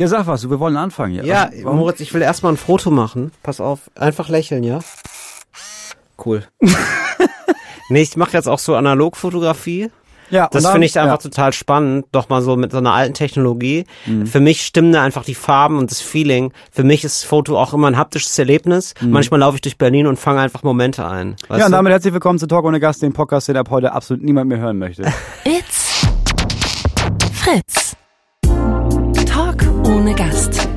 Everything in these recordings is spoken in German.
Ja, sag was, wir wollen anfangen hier. Ja, Also, warum- Moritz, ich will erstmal ein Foto machen. Pass auf, einfach lächeln, ja? Cool. nee, ich mache jetzt auch so Analogfotografie. ja, Das finde ich einfach ja. total spannend, doch mal so mit so einer alten Technologie. Mhm. Für mich stimmen da einfach die Farben und das Feeling. Für mich ist Foto auch immer ein haptisches Erlebnis. Manchmal laufe ich durch Berlin und fange einfach Momente ein. Weißt Mhm. Ja, und du? damit herzlich willkommen zu Talk ohne Gast, dem Podcast, den ab heute absolut niemand mehr hören möchte. It's Fritz. Ohne Gast.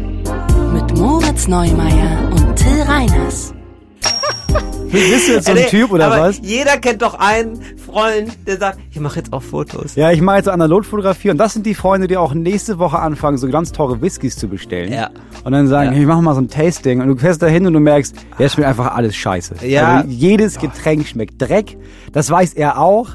Mit Moritz Neumeier und Till Reiners. Bist du jetzt so ein Typ oder aber was? Jeder kennt doch einen Freund, der sagt, ich mache jetzt auch Fotos. Ja, ich mache jetzt Analogfotografie und das sind die Freunde, die auch nächste Woche anfangen, so ganz teure Whiskys zu bestellen. Ja. Und dann sagen, Ja. hey, ich mache mal so ein Tasting und du fährst da hin und du merkst, ja, schmeckt einfach alles scheiße. Ja. Also jedes Getränk schmeckt Dreck. Das weiß er auch.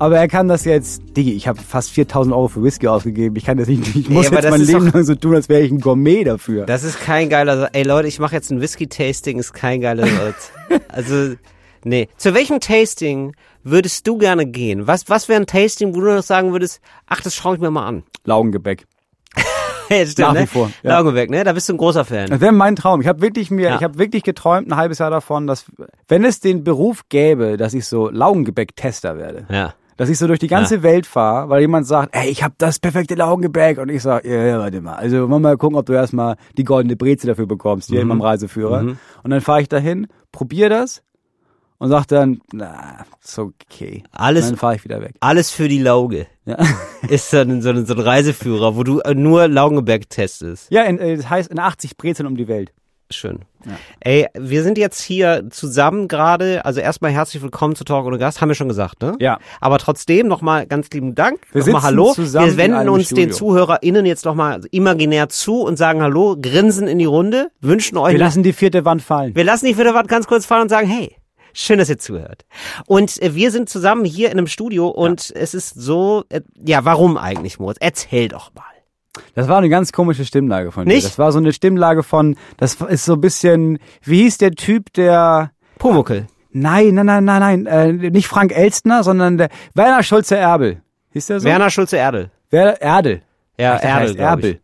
Aber er kann das jetzt, Digi, ich habe fast 4000 Euro für Whisky ausgegeben. Ich kann das nicht, ich muss aber jetzt mein Leben doch- lang so tun, als wäre ich ein Gourmet dafür. Das ist kein geiler, ey Leute, ich mache jetzt ein Whisky-Tasting, ist kein geiler Ort. Also, nee. Zu welchem Tasting würdest du gerne gehen? Was, was wäre ein Tasting, wo du noch sagen würdest, ach, das schaue ich mir mal an? Laugengebäck. Ja, stimmt, Nach ne? wie vor, ja. Laugenberg, ne? Da bist du ein großer Fan. Das wäre mein Traum. Ich habe wirklich mir, Ja. ich habe wirklich geträumt ein halbes Jahr davon, dass wenn es den Beruf gäbe, dass ich so Laugengebäck-Tester werde. Ja. Dass ich so durch die ganze Welt fahre, weil jemand sagt, ey, ich habe das perfekte Laugengebäck und ich sage, ja, ja, warte mal. Also wollen wir mal gucken, ob du erstmal die goldene Breze dafür bekommst, hier in meinem Reiseführer. Und dann fahre ich dahin, probier das und sag dann, na, ist okay. Alles- Und dann fahre ich wieder weg. Alles für die Lauge. Ja, Ist so ein, so ein, so ein Reiseführer, wo du nur Laugenberg testest. ja in, äh, das heißt in 80 Brezeln um die Welt. Schön. Ey, wir sind jetzt hier zusammen gerade, also erstmal herzlich willkommen zu Talk ohne Gast, haben wir schon gesagt, ne? Ja. Aber trotzdem nochmal ganz lieben Dank. Wir nochmal sitzen Hallo. zusammen wir wenden uns den Studio. ZuhörerInnen jetzt nochmal imaginär zu und sagen Hallo, grinsen in die Runde, wünschen euch, Wir lassen die vierte Wand fallen. wir lassen die vierte Wand ganz kurz fallen und sagen, hey, schön, dass ihr zuhört. Und äh, wir sind zusammen hier in einem Studio und es ist so, äh, ja, warum eigentlich, Moritz? Erzähl doch mal. Das war eine ganz komische Stimmlage von dir. Nicht? Das war so eine Stimmlage von, das ist so ein bisschen, wie hieß der Typ, der, Pumuckel. nein, nein, nein, nein, nein, äh, nicht Frank Elstner, sondern der Werner Schulze-Erbel. Hieß der so? Werner Schulze-Erdel. Werner Erdel. Ja, Ach, Erdel. Erbel.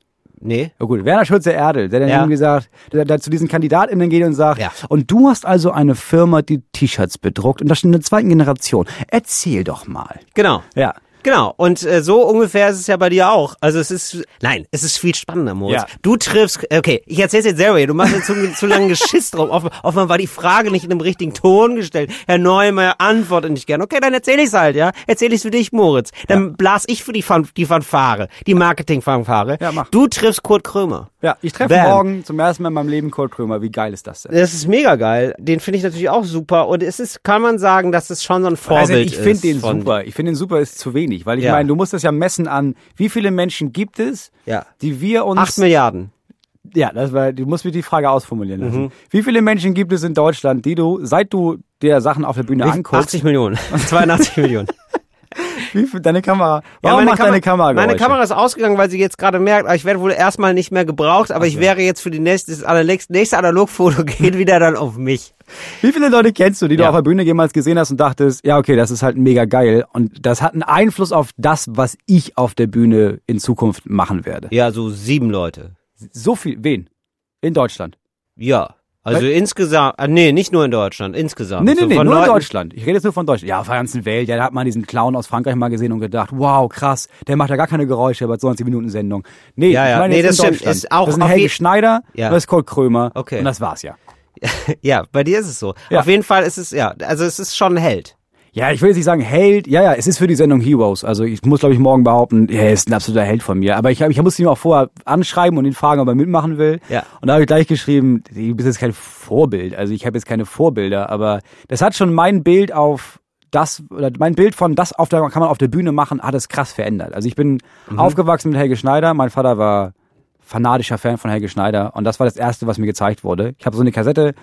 Nee. Oh gut, Werner Schulze-Erdel, der dann Ja. irgendwie sagt, der, der zu diesen KandidatInnen geht und sagt, Ja. und du hast also eine Firma, die T-Shirts bedruckt und das schon in der zweiten Generation. Erzähl doch mal. Genau. Ja. Genau, und äh, so ungefähr ist es ja bei dir auch. Also es ist, nein, es ist viel spannender, Moritz. Ja. Du triffst, okay, ich erzähl's jetzt selber, du machst jetzt zu, zu lange Geschiss drum. Offen, offenbar war die Frage nicht in dem richtigen Ton gestellt. Herr Neumeier antwortet nicht gern. Okay, dann erzähl ich's halt, ja. Erzähl ich's für dich, Moritz. Dann blas ich für die, Fan, die Fanfare, die Marketing-Fanfare. Ja, mach. Du triffst Kurt Krömer. Ja, ich treffe morgen zum ersten Mal in meinem Leben Kurt Krömer. Wie geil ist das denn? Das ist mega geil. Den finde ich natürlich auch super. Und es ist, kann man sagen, dass es schon so ein Vorbild Also ich finde ist. den von- super. Ich finde den super ist zu wenig, weil ich Ja. meine, du musst das ja messen an, wie viele Menschen gibt es, Ja. die wir uns Acht Milliarden. Ja, das war, du musst mir die Frage ausformulieren lassen. Mhm. Wie viele Menschen gibt es in Deutschland, die du, seit du dir Sachen auf der Bühne anguckst, 80 Millionen. 82 Millionen. Wie deine Kamera, Ja, warum meine macht Kamera- deine Kamera Meine? Kamera ist ausgegangen, weil sie jetzt gerade merkt, ah, ich werde wohl erstmal nicht mehr gebraucht, aber ich wäre jetzt für die nächste, das nächste Analogfoto geht wieder dann auf mich. Wie viele Leute kennst du, die du Ja. auf der Bühne jemals gesehen hast und dachtest, ja, okay, das ist halt mega geil und das hat einen Einfluss auf das, was ich auf der Bühne in Zukunft machen werde. Ja, so sieben Leute. So viel, wen? In Deutschland. Ja. Also Weil- insgesamt, ah, nee, nicht nur in Deutschland, insgesamt. Nee, nee, so nee, von nur in Leuten- Deutschland. Ich rede jetzt nur von Deutschland. Ja, auf der ganzen Welt. Ja, da hat man diesen Clown aus Frankreich mal gesehen und gedacht, wow, krass, der macht ja gar keine Geräusche bei 20 Minuten Sendung. Nee, Ja, ja, ich meine nee, das in stimmt. Ist auch das sind auf Helge Schneider, Ja. das ist Kurt Krömer Okay. und das war's ja. Ja, bei dir ist es so. Ja. Auf jeden Fall ist es, ja, also es ist schon ein Held. Ja, ich will jetzt nicht sagen Held. Ja, ja, es ist für die Sendung Heroes. Also ich muss, glaube ich, morgen behaupten, er ist ein absoluter Held von mir. Aber ich, ich musste ihn auch vorher anschreiben und ihn fragen, ob er mitmachen will. Ja. Und da habe ich gleich geschrieben, du bist jetzt kein Vorbild. Also ich habe jetzt keine Vorbilder, aber das hat schon mein Bild auf das, oder mein Bild von das auf der, kann man auf der Bühne machen, hat es krass verändert. Also ich bin aufgewachsen mit Helge Schneider. Mein Vater war fanatischer Fan von Helge Schneider und das war das erste, was mir gezeigt wurde. Ich habe so eine Kassette,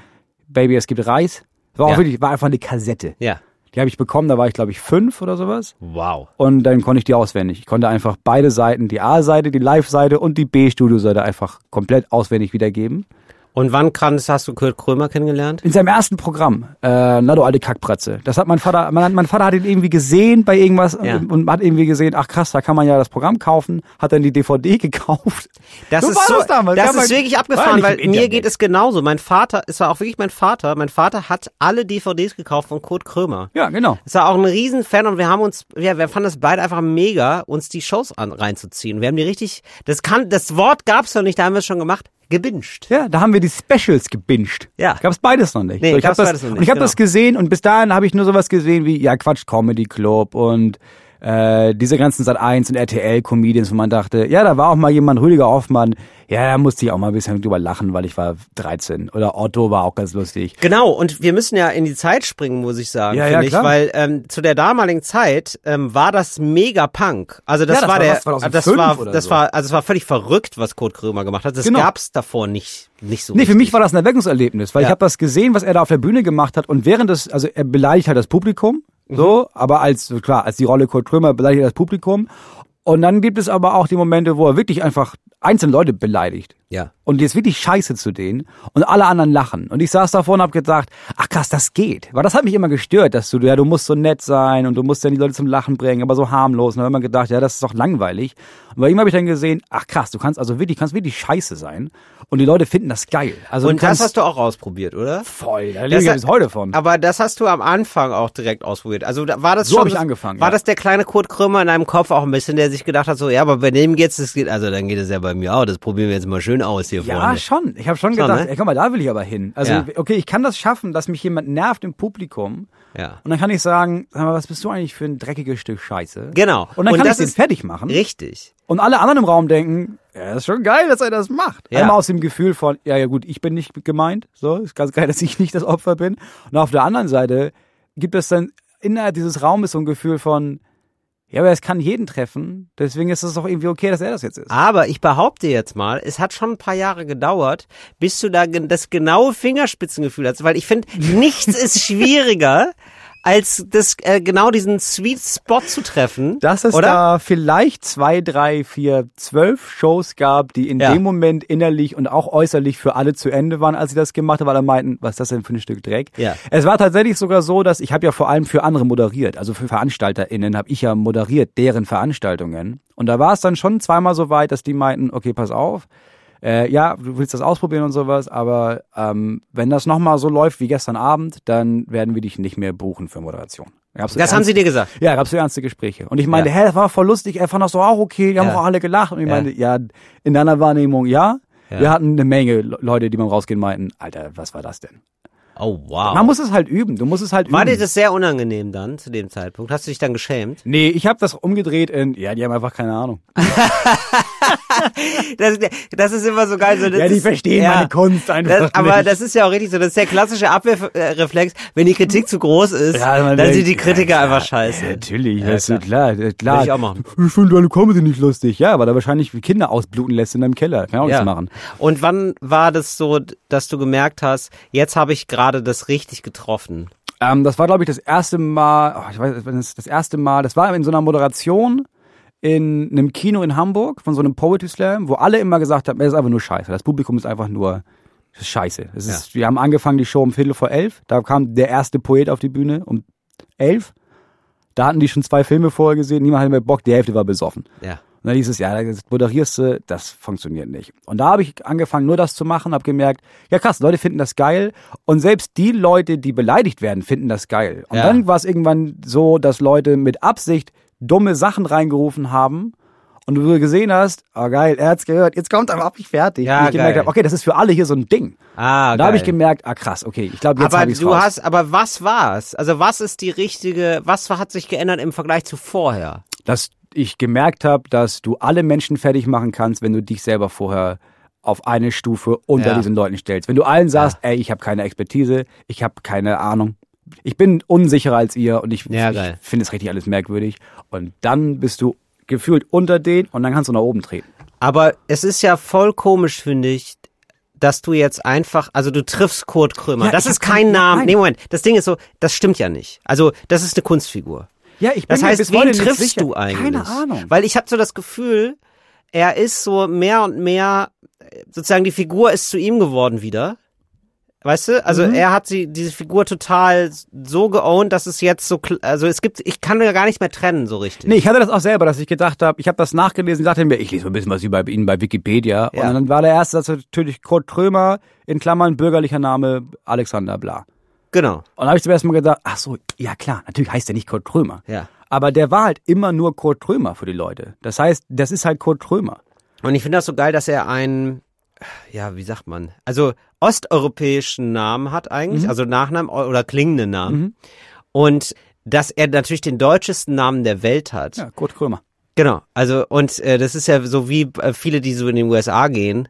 Baby, es gibt Reis. War auch Ja. wirklich, war einfach eine Kassette. Ja. Die habe ich bekommen, da war ich glaube ich fünf oder sowas. Wow. Und dann konnte ich die auswendig. Ich konnte einfach beide Seiten, die A-Seite, die Live-Seite und die B-Studio-Seite einfach komplett auswendig wiedergeben. Und wann kannst, hast du Kurt Krömer kennengelernt? In seinem ersten Programm, äh, na du alte Kackpratze. Das hat mein Vater, mein, mein Vater hat ihn irgendwie gesehen bei irgendwas Ja. und hat irgendwie gesehen, ach krass, da kann man ja das Programm kaufen, hat dann die DVD gekauft. Das So ist so, das damals. das ist wirklich abgefahren, weil mir geht es genauso. Mein Vater, es war auch wirklich mein Vater, mein Vater hat alle DVDs gekauft von Kurt Krömer. Ja, genau. Es war auch ein Riesenfan und wir haben uns, ja, wir fanden das beide einfach mega, uns die Shows an, reinzuziehen. Wir haben die richtig, das kann, das Wort gab's noch nicht, da haben wir es schon gemacht, gebinged. Ja, da haben wir die Specials gebinged. Ja. Gab's beides noch nicht. Nee, so, ich gab's hab das, beides noch nicht, Und ich habe genau. das gesehen und bis dahin habe ich nur sowas gesehen wie, ja Quatsch, Comedy Club und äh, diese ganzen Sat 1 und RTL Comedians, wo man dachte, ja, da war auch mal jemand, Rüdiger Hoffmann, ja, da musste ich auch mal ein bisschen drüber lachen, weil ich war 13. Oder Otto war auch ganz lustig. Genau, und wir müssen ja in die Zeit springen, muss ich sagen, Ja, finde ja, ich, klar. weil ähm, zu der damaligen Zeit ähm, war das mega Punk. Also das, Ja, das war war der, 2005 das war, das so. war, also es war völlig verrückt, was Kurt Krömer gemacht hat. Das Genau. gab's davor nicht, nicht so. Nee, für mich war das ein Erweckungserlebnis, weil Ja. ich habe das gesehen, was er da auf der Bühne gemacht hat und während des, also er beleidigt halt das Publikum. So, aber als, klar, als die Rolle Kurt Krömer beleidigt das Publikum und dann gibt es aber auch die Momente, wo er wirklich einfach einzelne Leute beleidigt. Ja. Und jetzt wirklich scheiße zu denen und alle anderen lachen. Und ich saß davor und hab gedacht, ach krass, das geht. Weil das hat mich immer gestört, dass du, ja, du musst so nett sein und du musst dann die Leute zum Lachen bringen, aber so harmlos. Und dann hab ich immer gedacht, ja, das ist doch langweilig. Und bei ihm habe ich dann gesehen, ach krass, du kannst also wirklich, kannst wirklich scheiße sein. Und die Leute finden das geil. Also Und das hast du auch ausprobiert, oder? voll, da lebe ich ja bis heute von. Aber das hast du am Anfang auch direkt ausprobiert. Also da- war das So schon ich angefangen, War ja. das der kleine Kurt Krömer in deinem Kopf auch ein bisschen, der sich gedacht hat, so ja, aber bei dem geht's, das geht, also dann geht es ja bei mir auch. Das probieren wir jetzt mal schön aus hier Ja, vorne. schon. Ich habe schon Schon, gedacht, ne? ey, guck mal, da will ich aber hin. Also, Ja. okay, ich kann das schaffen, dass mich jemand nervt im Publikum. Ja. Und dann kann ich sagen, sag mal, was bist du eigentlich für ein dreckiges Stück Scheiße? Genau. Und dann Und kann das ich den ist- fertig machen. Richtig. Und alle anderen im Raum denken, ja, das ist schon geil, dass er das macht. Ja. Einmal aus dem Gefühl von, ja, ja gut, ich bin nicht gemeint. So, ist ganz geil, dass ich nicht das Opfer bin. Und auf der anderen Seite gibt es dann innerhalb dieses Raumes so ein Gefühl von, ja, aber es kann jeden treffen. Deswegen ist es doch irgendwie okay, dass er das jetzt ist. Aber ich behaupte jetzt mal, es hat schon ein paar Jahre gedauert, bis du da das genaue Fingerspitzengefühl hast, weil ich finde, nichts ist schwieriger, als das äh, genau diesen Sweet Spot zu treffen. Dass es oder? da vielleicht zwei, drei, vier, zwölf Shows gab, die in Ja. dem Moment innerlich und auch äußerlich für alle zu Ende waren, als sie das gemacht haben, weil alle meinten, was ist das denn für ein Stück Dreck? Ja. Es war tatsächlich sogar so, dass ich habe ja vor allem für andere moderiert, also für VeranstalterInnen habe ich ja moderiert, deren Veranstaltungen. Und da war es dann schon zweimal so weit, dass die meinten, okay, pass auf, äh, ja, du willst das ausprobieren und sowas, aber ähm, wenn das nochmal so läuft wie gestern Abend, dann werden wir dich nicht mehr buchen für Moderation. Gab's so Das haben ernst- sie dir gesagt. ja, gab's so ernste Gespräche. Und ich meinte, Ja. hä, das war voll lustig, er fand das doch auch okay, die haben Ja. auch alle gelacht. Und ich Ja. meinte, ja, in deiner Wahrnehmung, ja. Wir hatten eine Menge Le- Leute, die beim Rausgehen meinten, Alter, was war das denn? Oh wow. Man muss es halt üben, du musst es halt War üben. dir das sehr unangenehm dann zu dem Zeitpunkt? Hast du dich dann geschämt? nee, ich habe das umgedreht in, ja, die haben einfach keine Ahnung. Das, das ist immer so geil. So, das Ja, die ist, verstehen meine Kunst einfach Das, aber nicht. das ist ja auch richtig so. Das ist der klassische Abwehrreflex. Wenn die Kritik zu groß ist, man dann sind die Kritiker ja, einfach ja, scheiße. Natürlich, Ja, weißt du, klar, klar. Würde ich auch machen. Ich finde deine Comedy nicht lustig. Ja, weil er wahrscheinlich Kinder ausbluten lässt in deinem Keller. Kann auch nichts machen. Und wann war das so, dass du gemerkt hast, jetzt habe ich gerade das richtig getroffen? Ähm, das war, glaube ich, das erste Mal, oh, ich weiß, es das erste Mal, das war in so einer Moderation in einem Kino in Hamburg von so einem Poetry Slam, wo alle immer gesagt haben, es ist einfach nur scheiße. Das Publikum ist einfach nur das ist scheiße. Es ist, Wir haben angefangen die Show um Viertel vor elf. Da kam der erste Poet auf die Bühne um elf. Da hatten die schon zwei Filme vorher gesehen. Niemand hatte mehr Bock. Die Hälfte war besoffen. Ja. Und dann hieß es, ja, das moderierst du, das funktioniert nicht. Und da habe ich angefangen, nur das zu machen, habe gemerkt, ja krass, Leute finden das geil. Und selbst die Leute, die beleidigt werden, finden das geil. Und Ja. dann war es irgendwann so, dass Leute mit Absicht dumme Sachen reingerufen haben. Und du gesehen hast, oh geil, er hat's gehört, jetzt kommt aber ab, ich fertig. Ja, und ich gemerkt habe, okay, das ist für alle hier so ein Ding. Ah, Und da habe ich gemerkt, ah krass, okay, ich glaube, jetzt aber habe ich's du raus. hast, aber was war's? Also was ist die richtige, was hat sich geändert im Vergleich zu vorher? dass ich gemerkt habe, dass du alle Menschen fertig machen kannst, wenn du dich selber vorher auf eine Stufe unter Ja. diesen Leuten stellst. Wenn du allen sagst, ey, ich habe keine Expertise, ich habe keine Ahnung, ich bin unsicherer als ihr und ich, Ja, ich finde es richtig alles merkwürdig. Und dann bist du gefühlt unter denen und dann kannst du nach oben treten. Aber es ist ja voll komisch, finde ich, dass du jetzt einfach, also du triffst Kurt Krömer. Ja, das ist kein Name. Nee, Moment. Das Ding ist so, das stimmt ja nicht. Also, das ist eine Kunstfigur. Ja, ich bin Das mir heißt, wen triffst du eigentlich? Keine Ahnung. Weil ich habe so das Gefühl, er ist so mehr und mehr sozusagen die Figur ist zu ihm geworden wieder. Weißt du? Also Mhm. er hat sie, diese Figur total so geowned, dass es jetzt so, also es gibt, ich kann ja gar nicht mehr trennen so richtig. Nee, ich hatte das auch selber, dass ich gedacht habe, ich habe das nachgelesen, dachte mir, ich lese mal ein bisschen was über ihn bei Wikipedia. Ja. Und dann war der erste Satz natürlich Kurt Trömer, in Klammern bürgerlicher Name Alexander Bla. Genau. Und dann habe ich zum ersten Mal gedacht, ach so, ja klar, natürlich heißt der nicht Kurt Trömer. Ja. Aber der war halt immer nur Kurt Trömer für die Leute. Das heißt, das ist halt Kurt Trömer. Und ich finde das so geil, dass er einen, ja, wie sagt man, also osteuropäischen Namen hat Mhm. eigentlich, also Nachnamen oder klingenden Namen. Und dass er natürlich den deutschesten Namen der Welt hat. Ja, Kurt Trömer. Genau, also und äh, das ist ja so wie äh, viele, die so in den USA gehen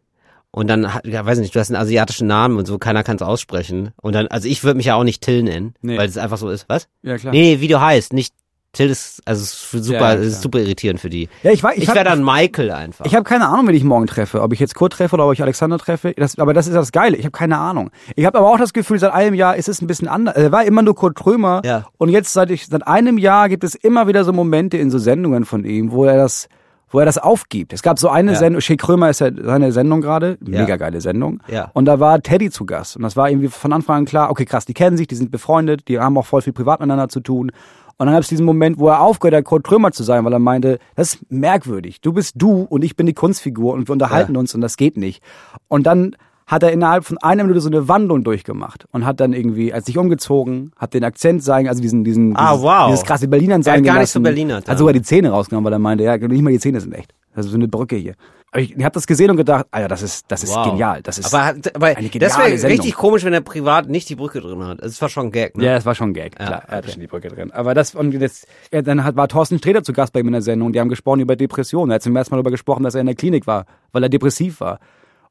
und dann, hat- ja, weiß nicht, du hast einen asiatischen Namen und so, keiner kann es aussprechen. Und dann, also ich würde mich ja auch nicht Till nennen, Nee. weil es einfach so ist. Was? Ja, klar. Nee, wie du heißt, nicht Till ist, also ist super, Ja, ist super irritierend für die. Ja, ich, weiß, Ich, ich, wäre dann Michael einfach. Ich habe keine Ahnung, wen ich morgen treffe. Ob ich jetzt Kurt treffe oder ob ich Alexander treffe. Das, aber das ist das Geile. Ich habe keine Ahnung. Ich habe aber auch das Gefühl, seit einem Jahr ist es ein bisschen anders. Er war immer nur Kurt Trömer. Ja. Und jetzt seit, ich, seit einem Jahr gibt es immer wieder so Momente in so Sendungen von ihm, wo er das wo er das aufgibt. Es gab so eine Ja. Sendung, Shea Krömer ist ja seine Sendung gerade, Ja. mega geile Sendung. Ja. Und da war Teddy zu Gast. Und das war irgendwie von Anfang an klar, okay, krass, die kennen sich, die sind befreundet, die haben auch voll viel privat miteinander zu tun. Und dann gab es diesen Moment, wo er aufgehört hat, Kurt Krömer zu sein, weil er meinte, das ist merkwürdig. Du bist du und ich bin die Kunstfigur und wir unterhalten Ja. uns und das geht nicht. Und dann hat er innerhalb von einer Minute so eine Wandlung durchgemacht und hat dann irgendwie, als sich umgezogen, hat den Akzent sein, also diesen, diesen, Ah, dieses, wow. dieses krasse Berlinern Er sein hat gar nicht so Berlinert, ja. Hat sogar die Zähne rausgenommen, weil er meinte, ja, nicht mal die Zähne sind echt. Das ist so eine Brücke hier. Ich, ich habe das gesehen und gedacht, ja, das ist, das ist Wow. genial. Das ist aber, aber eine das geniale wäre Sendung. richtig komisch, wenn er privat nicht die Brücke drin hat. Das war schon Gag, ne? Ja, das war schon Gag, klar. Er hatte okay. schon die Brücke drin. Aber das, und das, ja, dann hat, war Thorsten Sträter zu Gast bei ihm in der Sendung. Die haben gesprochen über Depressionen. Er hat zum ersten Mal darüber gesprochen, dass er in der Klinik war, weil er depressiv war.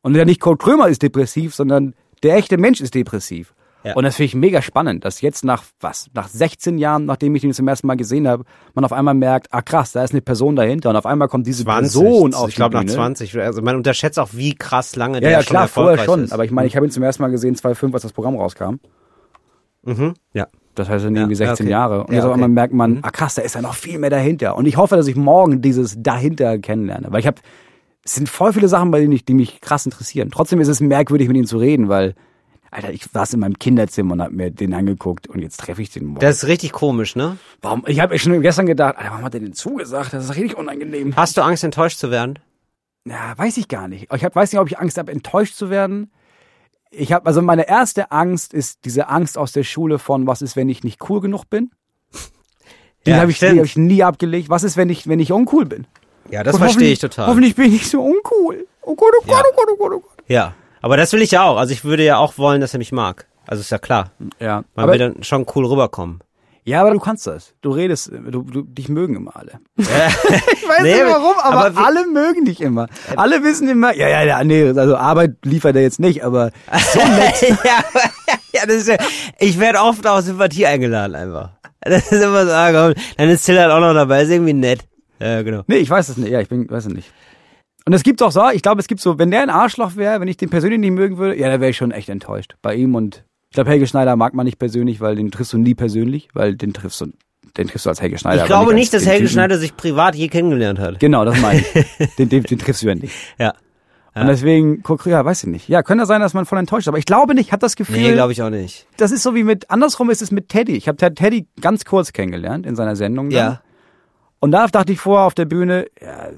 Und ja nicht Kurt Krömer ist depressiv, sondern der echte Mensch ist depressiv. Ja. Und das finde ich mega spannend, dass jetzt nach was, nach 16 Jahren, nachdem ich ihn zum ersten Mal gesehen habe, man auf einmal merkt, ah krass, da ist eine Person dahinter und auf einmal kommt diese 20. Person auf ich glaube nach Bühne. 20. Also man unterschätzt auch, wie krass lange Ja, der ja, schon klar, vorher erfolgreich schon. ist. Aber ich meine, ich habe ihn zum ersten Mal gesehen, 2005, als das Programm rauskam. mhm. Ja. Das heißt dann irgendwie Ja, 16 okay. Jahre. Und Ja, jetzt auf okay. einmal merkt man, ah krass, da ist ja noch viel mehr dahinter. Und ich hoffe, dass ich morgen dieses dahinter kennenlerne. Weil ich habe, es sind voll viele Sachen, bei denen ich, die mich krass interessieren. Trotzdem ist es merkwürdig, mit ihm zu reden, weil, Alter, ich saß in meinem Kinderzimmer und hab mir den angeguckt und jetzt treffe ich den morgen. Das ist richtig komisch, ne? warum? Ich habe schon gestern gedacht, Alter, warum hat er denn zugesagt? Das ist richtig unangenehm. Hast du Angst, enttäuscht zu werden? Ja, weiß ich gar nicht. Ich hab, weiß nicht, ob ich Angst habe, enttäuscht zu werden. Ich habe, also meine erste Angst ist diese Angst aus der Schule von, was ist, wenn ich nicht cool genug bin? Die Ja, habe ich, die hab ich nie abgelegt. Was ist, wenn ich, wenn ich uncool bin? Ja, das verstehe ich total. Hoffentlich bin ich nicht so uncool. Oh Gott, oh Gott, Ja. oh Gott, oh Gott, oh Gott. Ja. Aber das will ich ja auch. Also ich würde ja auch wollen, dass er mich mag. Also ist ja klar. Ja, Man aber, will dann schon cool rüberkommen. ja, aber du kannst das. Du redest, du, du, dich mögen immer alle. ich weiß Nee, nicht warum, aber, aber alle mögen dich immer. Alle wissen immer, ja, ja, ja, nee, also Arbeit liefert er jetzt nicht, aber so nett. ja, ja, das ist ja, ich werde oft aus Sympathie eingeladen einfach. Das ist immer so, ah, komm, dann ist Till halt auch noch dabei, ist irgendwie nett. Ja, genau. Nee, ich weiß es nicht. Ja, ich bin, weiß es nicht. Und es gibt auch so, ich glaube, es gibt so, wenn der ein Arschloch wäre, wenn ich den persönlich nicht mögen würde, ja, da wäre ich schon echt enttäuscht. Bei ihm und ich glaube, Helge Schneider mag man nicht persönlich, weil den triffst du nie persönlich, weil den triffst du, den triffst du als Helge Schneider. Ich glaube als nicht, dass Helge Typen. Schneider sich privat je kennengelernt hat. Genau, das meine ich. den, den, den triffst du ja nicht. Ja. Und deswegen, ja, weiß ich nicht. Ja, könnte sein, dass man voll enttäuscht ist, aber ich glaube nicht, ich habe das Gefühl, Nee, glaube ich auch nicht. das ist so wie mit, andersrum ist es mit Teddy. Ich habe Teddy ganz kurz kennengelernt in seiner Sendung. Dann. Ja. Und da dachte ich vorher auf der Bühne, ja,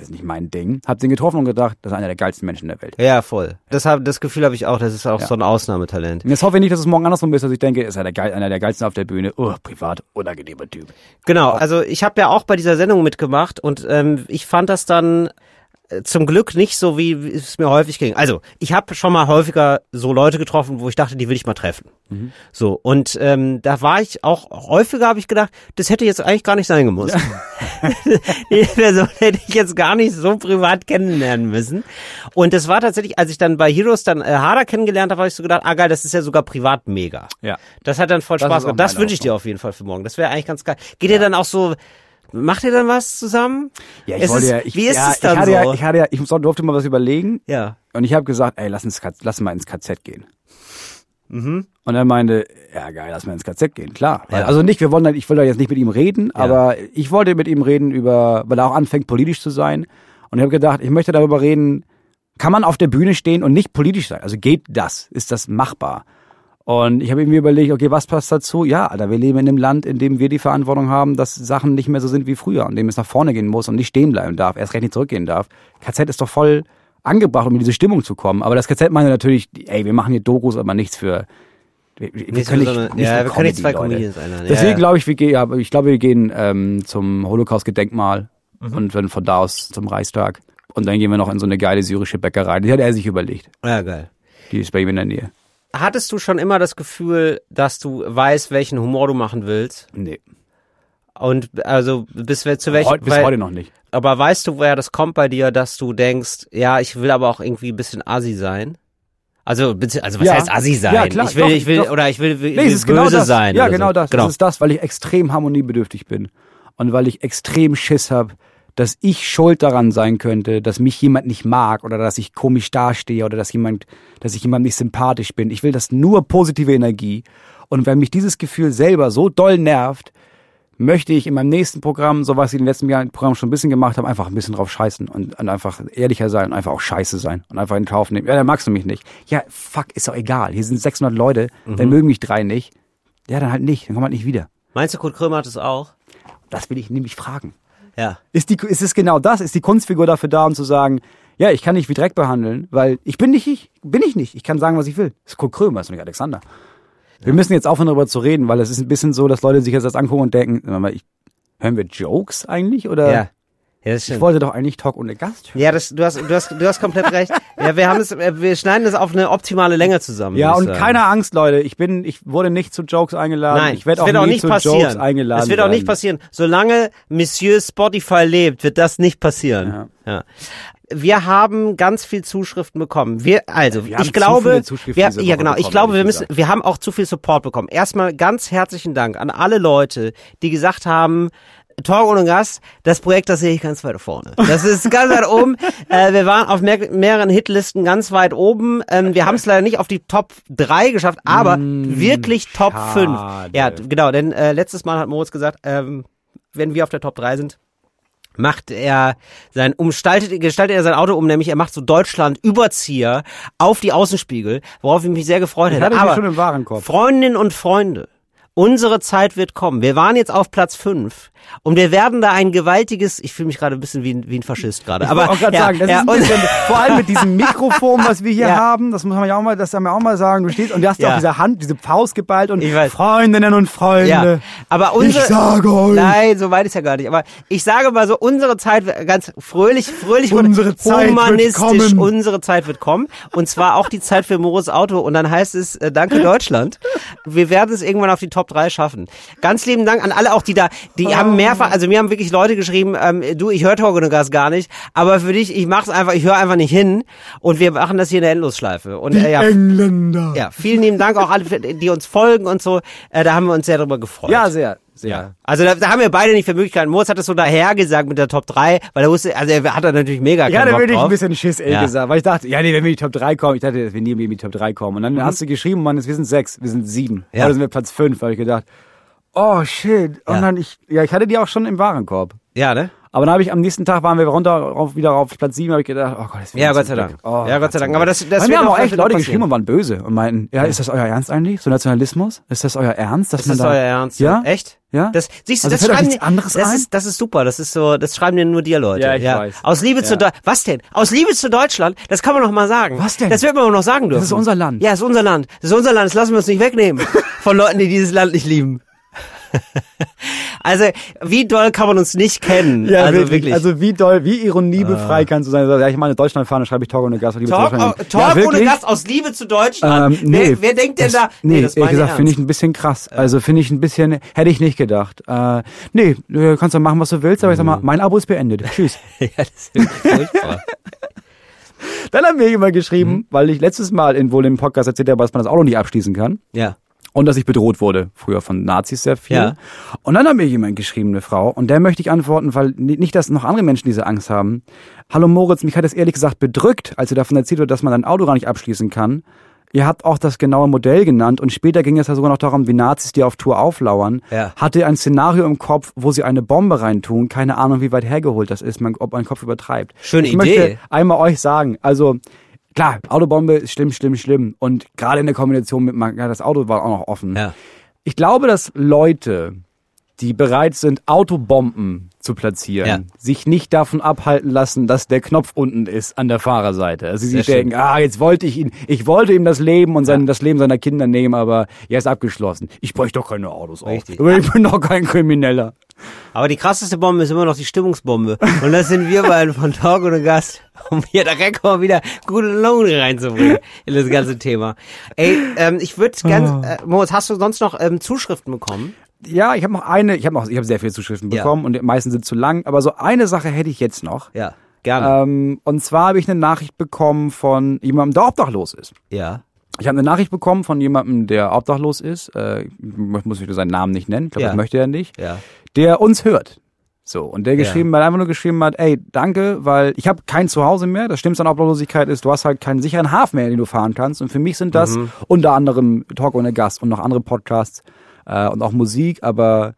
das ist nicht mein Ding. Hab den getroffen und gedacht, das ist einer der geilsten Menschen der Welt. Ja, voll. Das, hab, das Gefühl habe ich auch, das ist auch Ja. so ein Ausnahmetalent. Und jetzt hoffe ich nicht, dass es morgen andersrum ist, dass ich denke, ist er der einer der geilsten auf der Bühne. Oh, privat, unangenehmer Typ. Genau, also ich habe ja auch bei dieser Sendung mitgemacht und ähm, ich fand das dann zum Glück nicht so, wie es mir häufig ging. Also, ich habe schon mal häufiger so Leute getroffen, wo ich dachte, die will ich mal treffen. So, und ähm, da war ich auch häufiger, habe ich gedacht, das hätte jetzt eigentlich gar nicht sein gemusst. Die Person hätte ich jetzt gar nicht so privat kennenlernen müssen. Und das war tatsächlich, als ich dann bei Heroes dann äh, Harder kennengelernt habe, habe ich so gedacht, ah geil, das ist ja sogar privat mega. Ja. Das hat dann voll Das Spaß gemacht. Das wünsche ich dir auf jeden Fall für morgen. Das wäre eigentlich ganz geil. Geht ihr dann auch so, macht ihr dann was zusammen? Ja, ich Es wollte ist- ja, ich, wie ist ja, es dann ich hatte so? Ja, ich hatte ja, ich durfte mal was überlegen. Ja. Und ich habe gesagt, ey, lass uns, lass mal ins KZ gehen. Und er meinte, ja geil, lass mal ins KZ gehen, klar. Ja. Also nicht, wir wollen, ich wollte jetzt nicht mit ihm reden, aber ich wollte mit ihm reden über, weil er auch anfängt politisch zu sein. Und ich habe gedacht, ich möchte darüber reden, kann man auf der Bühne stehen und nicht politisch sein? Also geht das? Ist das machbar? Und ich habe irgendwie überlegt, okay, was passt dazu? Ja, Alter, wir leben in einem Land, in dem wir die Verantwortung haben, dass Sachen nicht mehr so sind wie früher, in dem es nach vorne gehen muss und nicht stehen bleiben darf, erst recht nicht zurückgehen darf. KZ ist doch voll angebracht, um in diese Stimmung zu kommen. Aber das KZ meinte natürlich, ey, wir machen hier Dokus, aber nichts für wir, wir Nicht können so nicht, eine- nicht ja, eine wir können nicht zwei Comedians Leute. sein, ja, Deswegen ja. glaube ich, wir gehen, ja, ich glaube, wir gehen ähm, zum Holocaust-Gedenkmal Mhm. und dann von da aus zum Reichstag. Und dann gehen wir noch in so eine geile syrische Bäckerei. Die hat er sich überlegt. Ja, geil. Die ist bei ihm in der Nähe. Hattest du schon immer das Gefühl, dass du weißt, welchen Humor du machen willst? Nee. Und also bis zu welchem Heut, bis weil- heute noch nicht. Aber weißt du, woher das kommt bei dir, dass du denkst, ja, ich will aber auch irgendwie ein bisschen assi sein? Also, also was Ja. heißt assi sein? Ja, klar, ich will, doch, ich will, doch. oder ich will, will, Nee, genau böse das. sein. Ja, genau so. das. Genau. Das ist das, weil ich extrem harmoniebedürftig bin. Und weil ich extrem Schiss habe, dass ich schuld daran sein könnte, dass mich jemand nicht mag oder dass ich komisch dastehe oder dass jemand, dass ich jemand nicht sympathisch bin. Ich will das nur positive Energie. Und wenn mich dieses Gefühl selber so doll nervt, möchte ich in meinem nächsten Programm, so was ich in den letzten Jahren Programm schon ein bisschen gemacht habe, einfach ein bisschen drauf scheißen und, und einfach ehrlicher sein und einfach auch scheiße sein und einfach in Kauf nehmen. Ja, dann magst du mich nicht. Ja, fuck, ist doch egal. Hier sind 600 Leute, dann mögen mich drei nicht. Ja, dann halt nicht, dann kommt halt nicht wieder. Meinst du, Kurt Krömer hat es auch? Das will ich nämlich fragen. Ja. Ist, die, ist es genau das? Ist die Kunstfigur dafür da, um zu sagen, ja, ich kann dich wie Dreck behandeln, weil ich bin nicht ich, bin ich nicht. Ich kann sagen, was ich will. Das ist Kurt Krömer, ist doch nicht Alexander. Wir müssen jetzt aufhören, darüber zu reden, weil es ist ein bisschen so, dass Leute sich jetzt das angucken und denken, ich, hören wir Jokes eigentlich? Oder Ja. Ja, ich wollte doch eigentlich Talk ohne Gast hören. Ja, das, du hast, du hast, du hast komplett recht. Ja, wir haben es, äh, wir schneiden das auf eine optimale Länge zusammen. Ja, und sagen. keine Angst, Leute. Ich bin, ich wurde nicht zu Jokes eingeladen. Nein, ich werde es auch, wird auch nicht zu passieren. Jokes eingeladen. Es wird auch nicht passieren. Solange Monsieur Spotify lebt, wird das nicht passieren. Ja. Wir haben ganz viel Zuschriften bekommen. Wir, also, Wir ich glaube, wir, ja genau, ich glaube, wir müssen, gesagt. wir haben auch zu viel Support bekommen. Erstmal ganz herzlichen Dank an alle Leute, die gesagt haben, Talk ohne Gast, das Projekt, das sehe ich ganz weit vorne. Das ist ganz weit oben. Äh, wir waren auf mehr, mehreren Hitlisten ganz weit oben. Ähm, wir haben es leider nicht auf die Top 3 geschafft, aber wirklich Top Mm, schade. 5. Ja, genau, denn äh, letztes Mal hat Moritz gesagt, ähm, wenn wir auf der Top 3 sind, macht er sein umgestaltet gestaltet er sein Auto um, nämlich er macht so Deutschland Überzieher auf die Außenspiegel, worauf ich mich sehr gefreut hätte. Aber schon im Warenkorb. Freundinnen und Freunde, unsere Zeit wird kommen. Wir waren jetzt auf Platz 5 und wir werden da ein gewaltiges, ich fühle mich gerade ein bisschen wie ein, wie ein Faschist gerade, Ich aber wollte auch gerade ja, sagen, das ja, ist bisschen, vor allem mit diesem Mikrofon, was wir hier Ja. haben, das muss man ja auch mal, das haben wir auch mal sagen. Du stehst und du hast ja auch diese Hand, diese Faust geballt und Ich. Freundinnen und Freunde. Ja, aber unsere, ich sage euch, Nein, so weit ist ja gar nicht. Aber ich sage mal so, unsere Zeit wird ganz fröhlich, fröhlich und Unsere Zeit wird humanistisch. kommen. Unsere Zeit wird kommen. Und zwar auch die Zeit für Moritz Auto. Und dann heißt es, äh, danke Deutschland. Wir werden es irgendwann auf die Top 3 schaffen. Ganz lieben Dank an alle auch, die da, die Oh. haben mehrfach, also mir haben wirklich Leute geschrieben, ähm, du, ich höre Gas gar nicht, aber für dich, ich mach's einfach, ich höre einfach nicht hin. Und wir machen das hier in der Endlosschleife. Und äh, ja, Engländer. ja, vielen lieben Dank auch alle, die uns folgen und so. Äh, da haben wir uns sehr drüber gefreut. Ja, sehr, sehr. Also da, da haben wir beide nicht für Möglichkeiten. Moritz hat es so daher gesagt mit der Top 3, weil er wusste, also er hat da natürlich mega Ich hatte Bock wirklich drauf. ein bisschen Schiss, ehrlich Ja. gesagt, weil ich dachte, ja, nee, wenn wir in die Top 3 kommen, ich dachte, dass wir nie in die Top 3 kommen. Und Mhm. dann hast du geschrieben, Mann, wir sind sechs, wir sind sieben. Ja. Heute sind wir Platz fünf, habe ich gedacht, oh shit. Und Ja. dann ich, ja, ich hatte die auch schon im Warenkorb. Ja, ne? Aber dann habe ich am nächsten Tag waren wir runter auf, wieder auf Platz 7, habe ich gedacht, oh Gott, das wird Ja, Gott sei Dank. Oh, ja, Gott sei Dank. Aber das, das haben auch das echt Leute geschrieben und waren böse und meinten, ja, ist das euer Ernst eigentlich? So Nationalismus? Ist das euer Ernst? Dass Das man ist da, euer Ernst. Ja? Echt? Ja? Das, siehst du, Also das schreiben anderes das ein? ist, das ist super. Das ist so, das schreiben dir nur dir Leute. Ja, ich weiß. Aus Liebe zu Ja. Deutschland. Was denn? Aus Liebe zu Deutschland? Das kann man noch mal sagen. Was denn? Das wird man noch sagen dürfen. ist unser Land. Ja, das ist unser Land. Das ist unser Land. Das lassen wir uns nicht wegnehmen. Von Leuten, die dieses Land nicht lieben. also, wie doll kann man uns nicht kennen? Ja, also wirklich. wirklich. Also wie doll, wie ironiebefrei kannst du sein? Ja, ich meine, Deutschlandfahne schreibe ich Talk ohne Gast. Liebe Talk, zu Deutschland. oh, Talk ja, ohne? Gast aus Liebe zu Deutschland. Ähm, nee, wer, wer denkt denn das, da? Nee, das ehrlich gesagt, finde ich ein bisschen krass. Also finde ich ein bisschen, hätte ich nicht gedacht. Äh, nee, du kannst doch machen, was du willst, aber ich sag mal, mein Abo ist beendet. Tschüss. ja, das ist wirklich furchtbar. Dann haben mir jemand geschrieben, Mhm. weil ich letztes Mal in wohl im Podcast erzählt habe, dass man das Auto nicht abschließen kann. ja. Und dass ich bedroht wurde, früher von Nazis sehr viel. Ja. Und dann hat mir jemand geschrieben, eine Frau, und der möchte ich antworten, weil ni- nicht, dass noch andere Menschen diese Angst haben. Hallo Moritz, mich hat es ehrlich gesagt bedrückt, als du davon erzählt wurde, dass man ein Auto gar nicht abschließen kann. ihr habt auch das genaue Modell genannt und später ging es ja sogar noch darum, wie Nazis, die auf Tour auflauern, Ja. hatte ein Szenario im Kopf, wo sie eine Bombe reintun, keine Ahnung, wie weit hergeholt das ist, man, ob mein Kopf übertreibt. Schöne ich Idee. möchte einmal euch sagen, also klar, Autobombe ist schlimm, schlimm, schlimm und gerade in der Kombination mit, man- ja, das Auto war auch noch offen. Ja. Ich glaube, dass Leute, die bereit sind, Autobomben zu platzieren, Ja. sich nicht davon abhalten lassen, dass der Knopf unten ist an der Fahrerseite. Also sie Sehr denken, ah, jetzt wollte ich ihn, ich wollte ihm das Leben und sein, das Leben seiner Kinder nehmen, aber er ist abgeschlossen. Ich bräuchte doch keine Autos Richtig. auf. Ich bin doch kein Krimineller. Aber die krasseste Bombe ist immer noch die Stimmungsbombe. Und das sind wir beiden von Talk ohne Gast, um hier direkt mal wieder gute Laune reinzubringen in das ganze Thema. Ey, ähm, ich würde ganz, Oh. äh, Moritz, hast du sonst noch ähm, Zuschriften bekommen? Ja, ich habe noch eine, ich habe noch, ich habe sehr viele Zuschriften Ja. bekommen und die meisten sind zu lang, aber so eine Sache hätte ich jetzt noch. Ja, gerne. Ähm, und zwar habe ich eine Nachricht bekommen von jemandem, der obdachlos ist. ja. Ich habe eine Nachricht bekommen von jemandem, der obdachlos ist. Äh, ich muss ich seinen Namen nicht nennen. Ich glaube, Ja. das möchte er nicht. Ja. Der uns hört. So, und der Ja. geschrieben hat, einfach nur geschrieben hat, ey, danke, weil ich habe kein Zuhause mehr. Das Schlimmste an Obdachlosigkeit ist, du hast halt keinen sicheren Hafen mehr, in den du fahren kannst. Und für mich sind das Mhm. unter anderem Talk ohne Gast und noch andere Podcasts äh, und auch Musik, aber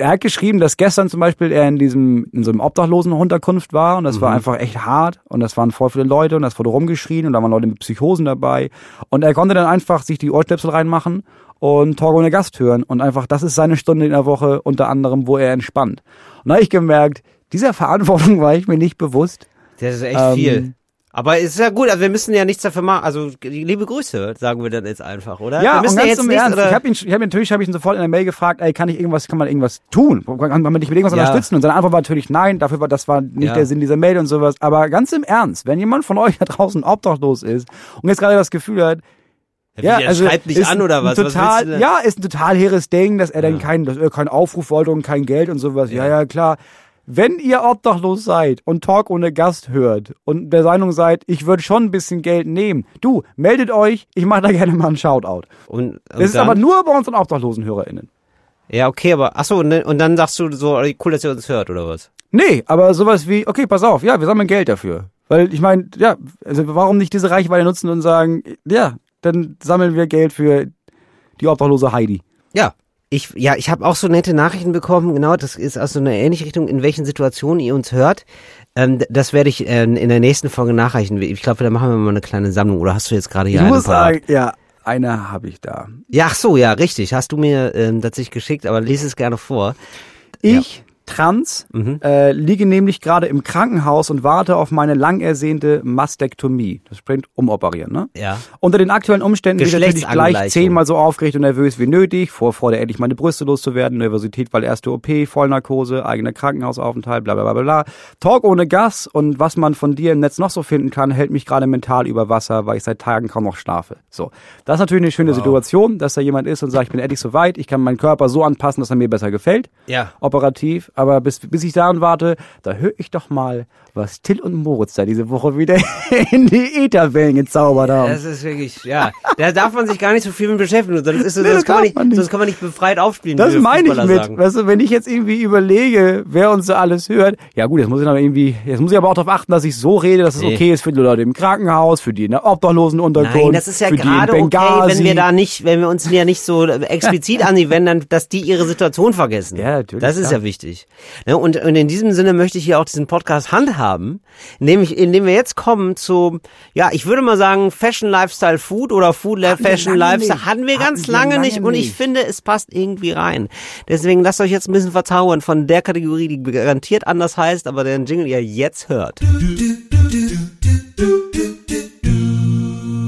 er hat geschrieben, dass gestern zum Beispiel er in diesem, in so einem obdachlosen Unterkunft war und das Mhm. war einfach echt hart und das waren voll viele Leute und das wurde rumgeschrien und da waren Leute mit Psychosen dabei und er konnte dann einfach sich die Ohrstöpsel reinmachen und Talk ohne Gast hören und einfach, das ist seine Stunde in der Woche unter anderem, wo er entspannt. Und da habe ich gemerkt, dieser Verantwortung war ich mir nicht bewusst. Das ist echt Ähm, viel. Aber es ist ja gut, also wir müssen ja nichts dafür machen. Also liebe Grüße, sagen wir dann jetzt einfach, oder? Ja, wir und müssen ganz ja jetzt nicht, Ernst, oder? ich habe ihn, ich hab ihn natürlich, habe ich ihn sofort in der Mail gefragt, ey, kann ich irgendwas, kann man irgendwas tun? Kann man dich mit irgendwas Ja. unterstützen? Und seine Antwort war natürlich nein, dafür war, das war nicht Ja. der Sinn dieser Mail und sowas. Aber ganz im Ernst, wenn jemand von euch da draußen obdachlos ist und jetzt gerade das Gefühl hat, Ja, wie, der schreibt nicht ist an oder was? Was Total, denn? ja, ist ein total hehres Ding, dass er dann Ja. keinen, dass er keinen Aufruf wollte und kein Geld und sowas. Ja, Ja. ja, klar. Wenn ihr obdachlos seid und Talk ohne Gast hört und der Meinung seid, ich würde schon ein bisschen Geld nehmen, du, meldet euch, ich mache da gerne mal einen Shoutout. Und, und Das ist aber nur bei unseren obdachlosen HörerInnen. Ja, okay, aber ach so, und, dann- und dann sagst du so, cool, dass ihr uns hört, oder was? Nee, aber sowas wie, okay, pass auf, ja, wir sammeln Geld dafür. Weil ich meine, ja, also warum nicht diese Reichweite nutzen und sagen, ja, dann sammeln wir Geld für die obdachlose Heidi. Ja. Ich, ja, ich habe auch so nette Nachrichten bekommen, genau, das ist aus so einer ähnlichen Richtung, in welchen Situationen ihr uns hört. Ähm, das werde ich äh, in der nächsten Folge nachreichen. Ich glaube, da machen wir mal eine kleine Sammlung. Oder hast du jetzt gerade hier ich eine sagen, ja, eine habe ich da. Ja, ach so, ja, richtig. Hast du mir ähm, tatsächlich geschickt, aber lies es gerne vor. Ich, trans, Mhm. äh, liege nämlich gerade im Krankenhaus und warte auf meine lang ersehnte Mastektomie. Das springt umoperieren, ne? Ja. Unter den aktuellen Umständen bin ich natürlich gleich zehnmal so aufgeregt und nervös wie nötig. Vorfreude, endlich meine Brüste loszuwerden. Nervosität, weil erste OP, Vollnarkose, eigener Krankenhausaufenthalt, bla bla bla bla. Talk ohne Gas und was man von dir im Netz noch so finden kann, hält mich gerade mental über Wasser, weil ich seit Tagen kaum noch schlafe. So, das ist natürlich eine schöne Situation, dass da jemand ist und sagt, ich bin endlich so weit, ich kann meinen Körper so anpassen, dass er mir besser gefällt Ja. operativ, aber bis, bis ich daran warte, da höre ich doch mal, was Till und Moritz da diese Woche wieder in die Ätherwellen gezaubert haben. Das ist wirklich, ja. Da darf man sich gar nicht so viel mit beschäftigen. Sonst, ist, so- Nee, das kann man nicht, nicht. sonst kann man nicht befreit aufspielen. Das meine ich mit, sagen. weißt du, wenn ich jetzt irgendwie überlege, wer uns so alles hört, ja gut, jetzt muss ich aber irgendwie, jetzt muss ich aber auch darauf achten, dass ich so rede, dass es Nee. okay ist für die Leute im Krankenhaus, für die in der obdachlosen Unterkunft, Nein, das ist ja die gerade okay, wenn wir da nicht, wenn wir uns ja nicht so explizit an sie wenden, dass die ihre Situation vergessen. Ja, natürlich, Das ist klar. ja wichtig. Ne, Und, und in diesem Sinne möchte ich hier auch diesen Podcast handhaben, nämlich indem wir jetzt kommen zu, ja, ich würde mal sagen, Fashion, Lifestyle, Food oder Food, Hatten Fashion, Lifestyle. nicht. Hatten wir Hatten ganz wir lange, lange nicht und ich nicht. finde, es passt irgendwie rein. Deswegen lasst euch jetzt ein bisschen verzaubern von der Kategorie, die garantiert anders heißt, aber den Jingle ihr jetzt hört.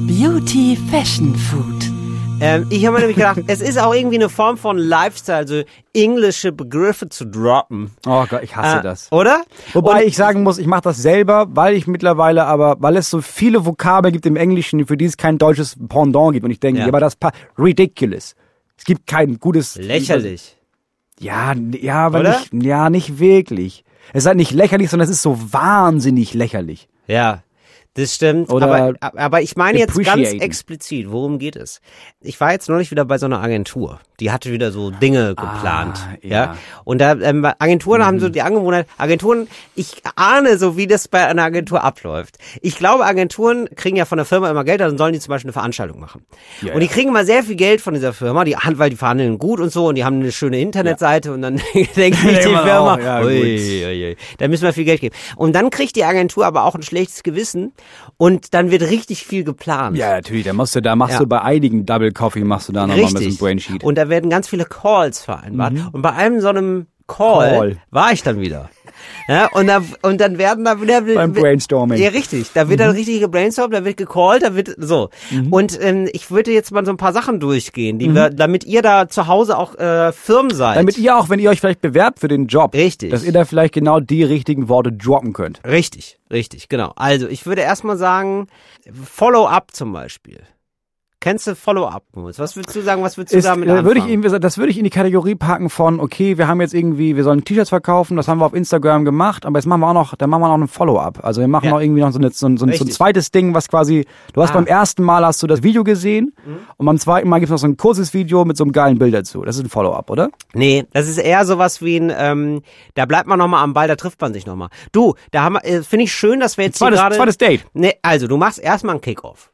Beauty Fashion Food. Ähm, ich habe mir nämlich gedacht, es ist auch irgendwie eine Form von Lifestyle, so englische Begriffe zu droppen. Oh Gott, ich hasse Äh, das. Oder? Wobei ich sagen muss, ich mache das selber, weil ich mittlerweile aber, weil es so viele Vokabeln gibt im Englischen, für die es kein deutsches Pendant gibt. Und ich denke, Ja. aber das pa ridiculous. Es gibt kein gutes. Lächerlich. Ja, ja, aber Oder? nicht, ja, nicht wirklich. Es ist halt nicht lächerlich, sondern es ist so wahnsinnig lächerlich. Ja. Das stimmt, Oder aber, aber ich meine jetzt ganz explizit, worum geht es? Ich war jetzt neulich wieder bei so einer Agentur, die hatte wieder so Dinge geplant, ja. ja. Und da ähm, Agenturen haben so die Angewohnheit, Agenturen, ich ahne so, wie das bei einer Agentur abläuft. Ich glaube, Agenturen kriegen ja von der Firma immer Geld, dann sollen die zum Beispiel eine Veranstaltung machen. Ja, und die ja. kriegen mal sehr viel Geld von dieser Firma, die weil die verhandeln gut und so und die haben eine schöne Internetseite und dann denkt sich die Firma, auch, ui, ui, ui, da müssen wir viel Geld geben. Und dann kriegt die Agentur aber auch ein schlechtes Gewissen und dann wird richtig viel geplant. Ja, natürlich. Da machst du, da machst Ja. du bei einigen Double Coffee machst du da nochmal mit so einem Richtig. Brainsheet. Und da werden ganz viele Calls vereinbart. Und bei einem so einem Call, Call. war ich dann wieder. Ja, und, da, und dann werden da wieder Beim Brainstorming. Ja, richtig. Da wird dann richtig gebrainstormt, da wird gecallt, da wird so. Und ähm, ich würde jetzt mal so ein paar Sachen durchgehen, die wir, damit ihr da zu Hause auch äh, firm seid. Damit ihr auch, wenn ihr euch vielleicht bewerbt für den Job, Richtig. dass ihr da vielleicht genau die richtigen Worte droppen könnt. Richtig, richtig, genau. Also ich würde erstmal sagen, Follow-up zum Beispiel. Kennst du Follow-up, Moritz? Was würdest du sagen, was würdest du Ist, damit äh, anfangen? würde ich irgendwie, das würde ich in die Kategorie packen von, okay, wir haben jetzt irgendwie, wir sollen T-Shirts verkaufen, das haben wir auf Instagram gemacht, aber jetzt machen wir auch noch, dann machen wir noch ein Follow-up. Also wir machen Ja. noch irgendwie noch so, eine, so, ein- so, ein- zweites Ding, was quasi, du hast Ah. beim ersten Mal hast du das Video gesehen und beim zweiten Mal gibt's noch so ein kurzes Video mit so einem geilen Bild dazu. Das ist ein Follow-up, oder? Nee, das ist eher sowas wie ein, ähm, da bleibt man nochmal am Ball, da trifft man sich nochmal. Du, da haben wir, äh, finde ich schön, dass wir jetzt Zweites, hier gerade... zweites Date. Nee, also du machst erstmal ein Kickoff.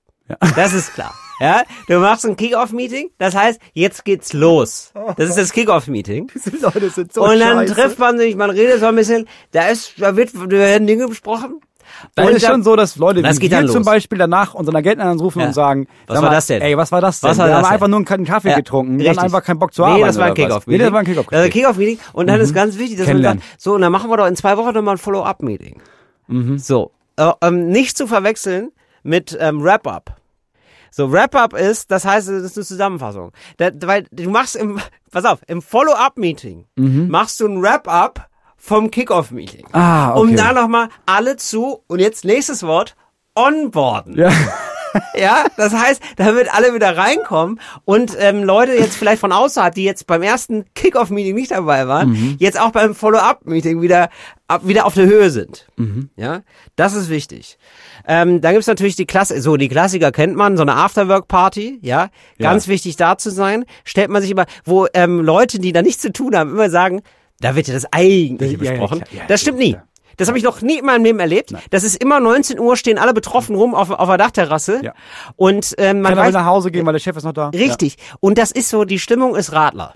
Das ist klar. Ja, du machst ein Kickoff-Meeting, das heißt, jetzt geht's los. Das ist das Kickoff-Meeting. Diese Leute sind so Und dann trifft man sich, man redet so ein bisschen, da ist, da wird, da werden Dinge besprochen. Da Und ist es schon so, dass Leute Das wie wir dann zum. Beispiel danach unseren Agenten anrufen Ja. und sagen, Was war das denn? Ey, was war das denn? Was war wir das haben denn? einfach nur einen Kaffee Ja, getrunken, richtig. dann einfach keinen Bock zu nee, arbeiten. das war ein? Kickoff-Meeting. Nee, das war ein Kickoff. Das war ein Kickoff-Meeting. Und dann ist ganz wichtig, dass man sagt, so, und dann machen wir doch in zwei Wochen nochmal ein Follow-up-Meeting. So, äh, ähm, nicht zu verwechseln mit ähm, Wrap-up. So, Wrap-up ist, das heißt, das ist eine Zusammenfassung. Da, weil du machst im, pass auf, im Follow-up-Meeting machst du ein Wrap-up vom Kickoff-Meeting. Ah, okay. Um da nochmal alle zu, und jetzt nächstes Wort, onboarden. Ja. Ja, das heißt, da wird alle wieder reinkommen und ähm, Leute jetzt vielleicht von außerhalb, die jetzt beim ersten Kickoff-Meeting nicht dabei waren, Mhm. jetzt auch beim Follow-up-Meeting wieder ab, wieder auf der Höhe sind. Mhm. Ja, das ist wichtig. Ähm, dann gibt's natürlich die Klasse, so die Klassiker kennt man, so eine Afterwork-Party, ja, ganz wichtig da zu sein. Stellt man sich immer, wo ähm, Leute, die da nichts zu tun haben, immer sagen, da wird ja das Eigentliche Ja, ja, besprochen. ja, das stimmt ja, nie. Das habe ich noch nie in meinem Leben erlebt. Das ist immer 19 Uhr, stehen alle betroffen rum auf, auf der Dachterrasse. Ja. Und ähm, man will weiß, nach Hause gehen, weil der Chef ist noch da. richtig. Und das ist so, die Stimmung ist Radler.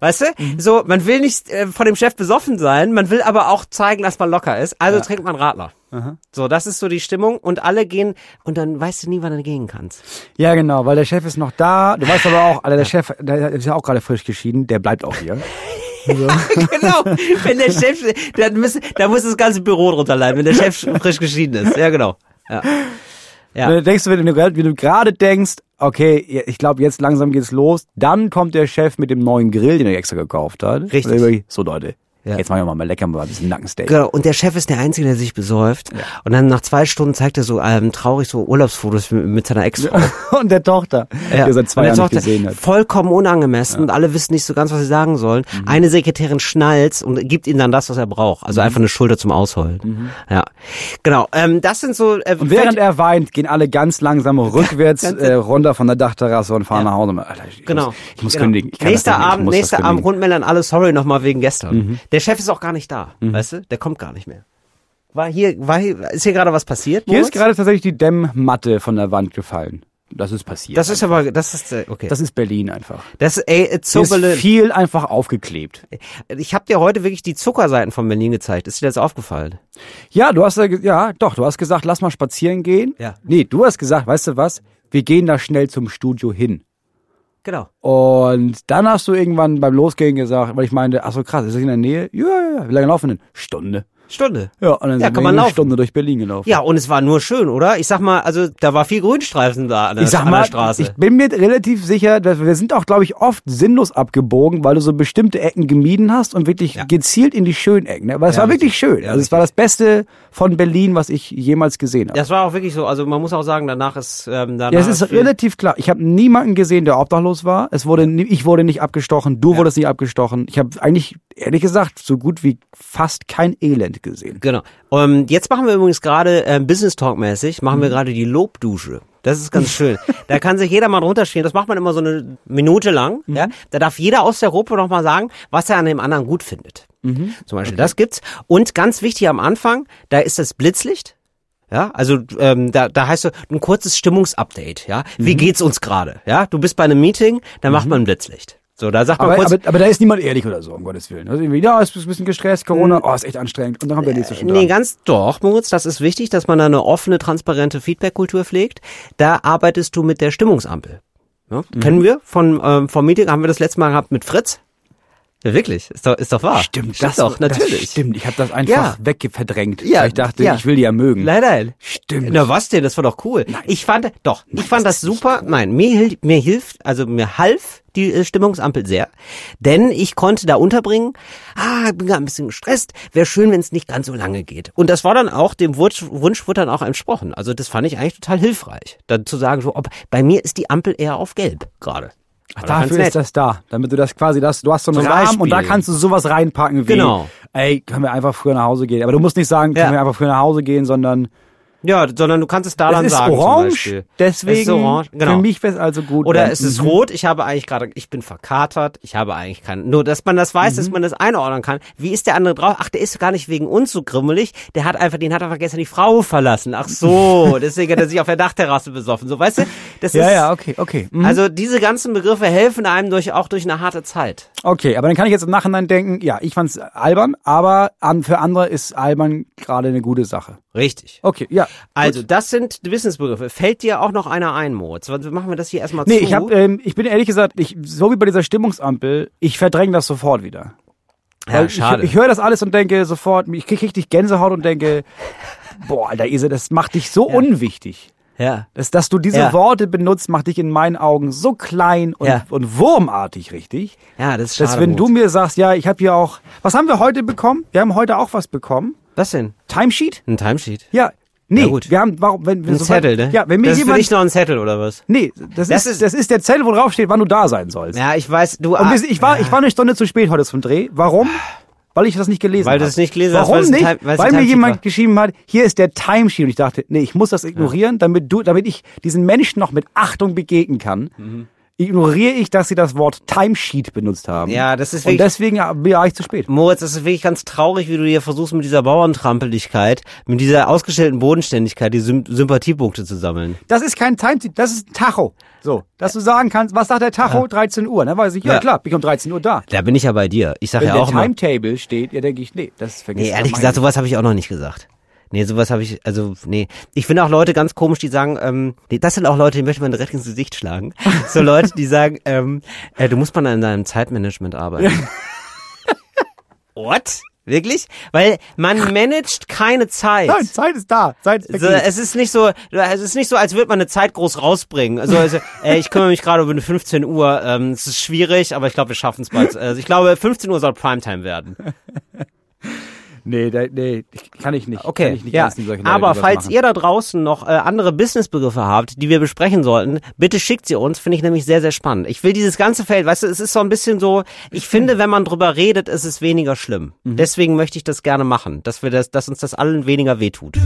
Weißt du? Mhm. So, man will nicht äh, von dem Chef besoffen sein, man will aber auch zeigen, dass man locker ist. Also trinkt man Radler. So, das ist so die Stimmung und alle gehen und dann weißt du nie, wann du gehen kannst. Ja. ja, genau, weil der Chef ist noch da. Du weißt aber auch, Alter, der Chef, der ist ja auch gerade frisch geschieden, der bleibt auch hier. genau. Wenn der Chef, dann muss, da muss das ganze Büro drunter leiden, wenn der Chef frisch geschieden ist. Ja, genau. Ja. Ja. Dann denkst du, wenn du, gerade- wenn du gerade denkst, okay, ich glaube, jetzt langsam geht's los, dann kommt der Chef mit dem neuen Grill, den er extra gekauft hat. Richtig. Dann So Leute, Ja. jetzt machen wir mal lecker mal ein bisschen Nackensteak. Genau, und der Chef ist der Einzige, der sich besäuft. Und dann nach zwei Stunden zeigt er so ähm, traurig so Urlaubsfotos mit, mit seiner Ex-Frau. Und der Tochter, die er seit zwei der Jahren nicht Tochter, gesehen hat. Vollkommen unangemessen und alle wissen nicht so ganz, was sie sagen sollen. Mhm. Eine Sekretärin schnallt und gibt ihm dann das, was er braucht. Also einfach eine Schulter zum Ausheulen. Ja, genau. Ähm, das sind so. Äh, Mhm. Und während er weint, gehen alle ganz langsam rückwärts äh, runter von der Dachterrasse und fahren nach Hause. Alter, ich Genau. Muss, ich muss genau. kündigen. Nächster nicht, Abend, nächster Abend. Mhm. rundmelden alle sorry nochmal wegen gestern. Der Chef ist auch gar nicht da, weißt du? Der kommt gar nicht mehr. War hier, war hier, ist hier gerade was passiert? Hier Moritz? ist gerade tatsächlich die Dämmmatte von der Wand gefallen. Das ist passiert. Das ist aber, das ist äh, okay. das ist Berlin einfach. Das, ey, it's so Hier ist viel einfach aufgeklebt. Ich habe dir heute wirklich die Zuckerseiten von Berlin gezeigt. Ist dir das aufgefallen? Ja, du hast ja, doch, du hast gesagt, lass mal spazieren gehen. Ja. Nee, du hast gesagt, weißt du was? Wir gehen da schnell zum Studio hin. Genau. Und dann hast du irgendwann beim Losgehen gesagt, weil ich meinte, ach so krass, ist das in der Nähe? Ja, ja, ja. Wie lange laufen denn? Stunde. Stunde. Ja, und dann Ja, sind kann wir man eine laufen. Stunde durch Berlin gelaufen. Ja, und es war nur schön, oder? Ich sag mal, also da war viel Grünstreifen da an der, Ich sag an der mal, Straße. ich bin mir relativ sicher, dass wir sind auch, glaube ich, oft sinnlos abgebogen, weil du so bestimmte Ecken gemieden hast und wirklich Ja. gezielt in die schönen Ecken. Ne? Aber es Ja, war wirklich schön. Also es war das Beste von Berlin, was ich jemals gesehen habe. das war auch wirklich so. Also man muss auch sagen, danach ist ähm, danach Ja, es ist relativ klar. Ich habe niemanden gesehen, der obdachlos war. Es wurde, ich wurde nicht abgestochen, du wurdest nicht abgestochen. Ich habe eigentlich ehrlich gesagt so gut wie fast kein Elend gesehen. Genau. Um, jetzt machen wir übrigens gerade äh, Business Talk mäßig, machen Mhm. wir gerade die Lobdusche. Das ist ganz schön. da kann sich jeder mal drunter stehen. Das macht man immer so eine Minute lang. Mhm. Ja? Da darf jeder aus der Gruppe noch mal sagen, was er an dem anderen gut findet. Mhm. Zum Beispiel das gibt's. Und ganz wichtig am Anfang, da ist das Blitzlicht. Ja, also ähm, da, da heißt so ein kurzes Stimmungsupdate. Ja, Mhm. wie geht's uns gerade? Ja, du bist bei einem Meeting, dann macht man ein Blitzlicht. So, da sagt man Aber, kurz, aber, aber da ist niemand ehrlich oder so, um Gottes Willen. Also irgendwie, ja, ist ein bisschen gestresst, Corona, oh, ist echt anstrengend. Und dann kommt der nächste schon Nee, dran. ganz doch, Moritz, das ist wichtig, dass man da eine offene, transparente Feedback-Kultur pflegt. Da arbeitest du mit der Stimmungsampel. Ja, Mhm. Kennen wir von ähm, vom Meeting, haben wir das letzte Mal gehabt mit Fritz? Ja, wirklich, ist doch, ist doch wahr. Stimmt, Stimmt das doch, natürlich. Das stimmt, ich habe das einfach Ja. weggeverdrängt. Ja, weil ich dachte, ja. ich will die ja mögen. Nein, nein. Stimmt. Na was denn? Das war doch cool. Ich fand, doch, ich fand das, super. Nein, mir, mir hilft, also mir half die äh, Stimmungsampel sehr, denn ich konnte da unterbringen, ah, ich bin gerade ein bisschen gestresst, wäre schön, wenn es nicht ganz so lange geht. Und das war dann auch, dem Wunsch, Wunsch wurde dann auch entsprochen. Also das fand ich eigentlich total hilfreich, dann zu sagen, so, ob, bei mir ist die Ampel eher auf gelb gerade. Ach, dafür nett. ist das da, damit du das quasi, das, du hast so einen Zum Rahmen und da kannst du sowas reinpacken wie, Genau. ey, können wir einfach früher nach Hause gehen. Aber du musst nicht sagen, können Ja. wir einfach früher nach Hause gehen, sondern Ja, sondern du kannst es da es dann ist sagen zum orange, Beispiel. deswegen es ist orange, genau. für mich wäre es also gut. Oder es ist Mhm. rot, ich habe eigentlich gerade, ich bin verkatert, ich habe eigentlich keinen, nur dass man das weiß, Mhm. dass man das einordnen kann. Wie ist der andere drauf? Ach, der ist gar nicht wegen uns so grimmelig, der hat einfach, den hat einfach gestern die Frau verlassen. Ach so, deswegen hat er sich auf der Dachterrasse besoffen. So, weißt du? Das Ja, ist, ja, okay, okay. Mhm. Also diese ganzen Begriffe helfen einem durch, auch durch eine harte Zeit. Okay, aber dann kann ich jetzt im Nachhinein denken, ja, ich fand's albern, aber an, für andere ist albern gerade eine gute Sache. Richtig. Okay, ja. Also, das sind die Wissensbegriffe. Fällt dir auch noch einer ein, Moritz? Machen wir das hier erstmal Nee, zu. ich hab, ähm, ich bin ehrlich gesagt, ich, so wie bei dieser Stimmungsampel, ich verdränge das sofort wieder. ja, Weil schade. Ich, ich höre das alles und denke sofort, ich krieg richtig Gänsehaut und denke, boah, Alter Ise, das macht dich so unwichtig. ja. Das, dass du diese Ja. Worte benutzt, macht dich in meinen Augen so klein und, Ja. und wurmartig, richtig? Ja, das ist schade. Dass wenn du Moritz. mir sagst, ja, ich habe hier auch, was haben wir heute bekommen? Wir haben heute auch was bekommen. Was denn? Timesheet? Ein Timesheet? Ja. Nee, gut. wir haben, warum, wenn, wenn Ein Zettel, ne? Ja, wenn mir das ist jemand, dich noch ein Zettel, oder was? nee, das, Das ist, ist- das ist der Zettel, wo drauf steht, wann du da sein sollst. Ja, ich weiß, du. Und ah, ich war, ich war eine Stunde zu spät heute zum Dreh. Warum? Weil ich das nicht gelesen Weil habe. du es nicht gelesen hast, Warum weil es ein nicht? Time- weil weil mir jemand war. geschrieben hat, hier ist der Timesheet. Und ich dachte, nee, ich muss das ignorieren, damit du, damit ich diesen Menschen noch mit Achtung begegnen kann. Mhm. Ignoriere ich, dass sie das Wort Timesheet benutzt haben. Ja, das ist Und wirklich- deswegen war ich zu spät. Moritz, das ist wirklich ganz traurig, wie du hier versuchst, mit dieser Bauerntrampeligkeit, mit dieser ausgestellten Bodenständigkeit, die Sym Sympathiepunkte zu sammeln. Das ist kein Timesheet, das ist ein Tacho. So, dass du sagen kannst, was sagt der Tacho? 13 Uhr. Dann weiß ich, ja, Ja. klar, bin ich um 13 Uhr da. Da bin ich ja bei dir. Ich sag Wenn ja der auch immer. Timetable steht, ja, denke ich, nee, das vergisst Nee, ehrlich gesagt, sowas habe ich auch noch nicht gesagt. Nee, sowas habe ich, also, nee. Ich finde auch Leute ganz komisch, die sagen, ähm, nee, das sind auch Leute, die möchte man direkt ins Gesicht schlagen. So Leute, die sagen, ähm, äh, du musst mal an deinem Zeitmanagement arbeiten. What? Wirklich? Weil man managt keine Zeit. Nein, Zeit ist da. Zeit ist So, es ist nicht so, es ist nicht so, als würde man eine Zeit groß rausbringen. Also, also äh, ich kümmere mich gerade um eine 15 Uhr. Ähm, es ist schwierig, aber ich glaube, wir schaffen es bald. Also ich glaube, 15 Uhr soll Primetime werden. Nee, da, nee, kann ich nicht. Kann Okay, ich nicht ja. Leute, Aber falls machen. ihr da draußen noch äh, andere Businessbegriffe habt, die wir besprechen sollten, bitte schickt sie uns. Finde ich nämlich sehr, sehr spannend. Ich will dieses ganze Feld, weißt du, es ist so ein bisschen so, ich finde, wenn man drüber redet, ist es weniger schlimm. Mhm. Deswegen möchte ich das gerne machen, dass wir das, dass uns das allen weniger wehtut. So.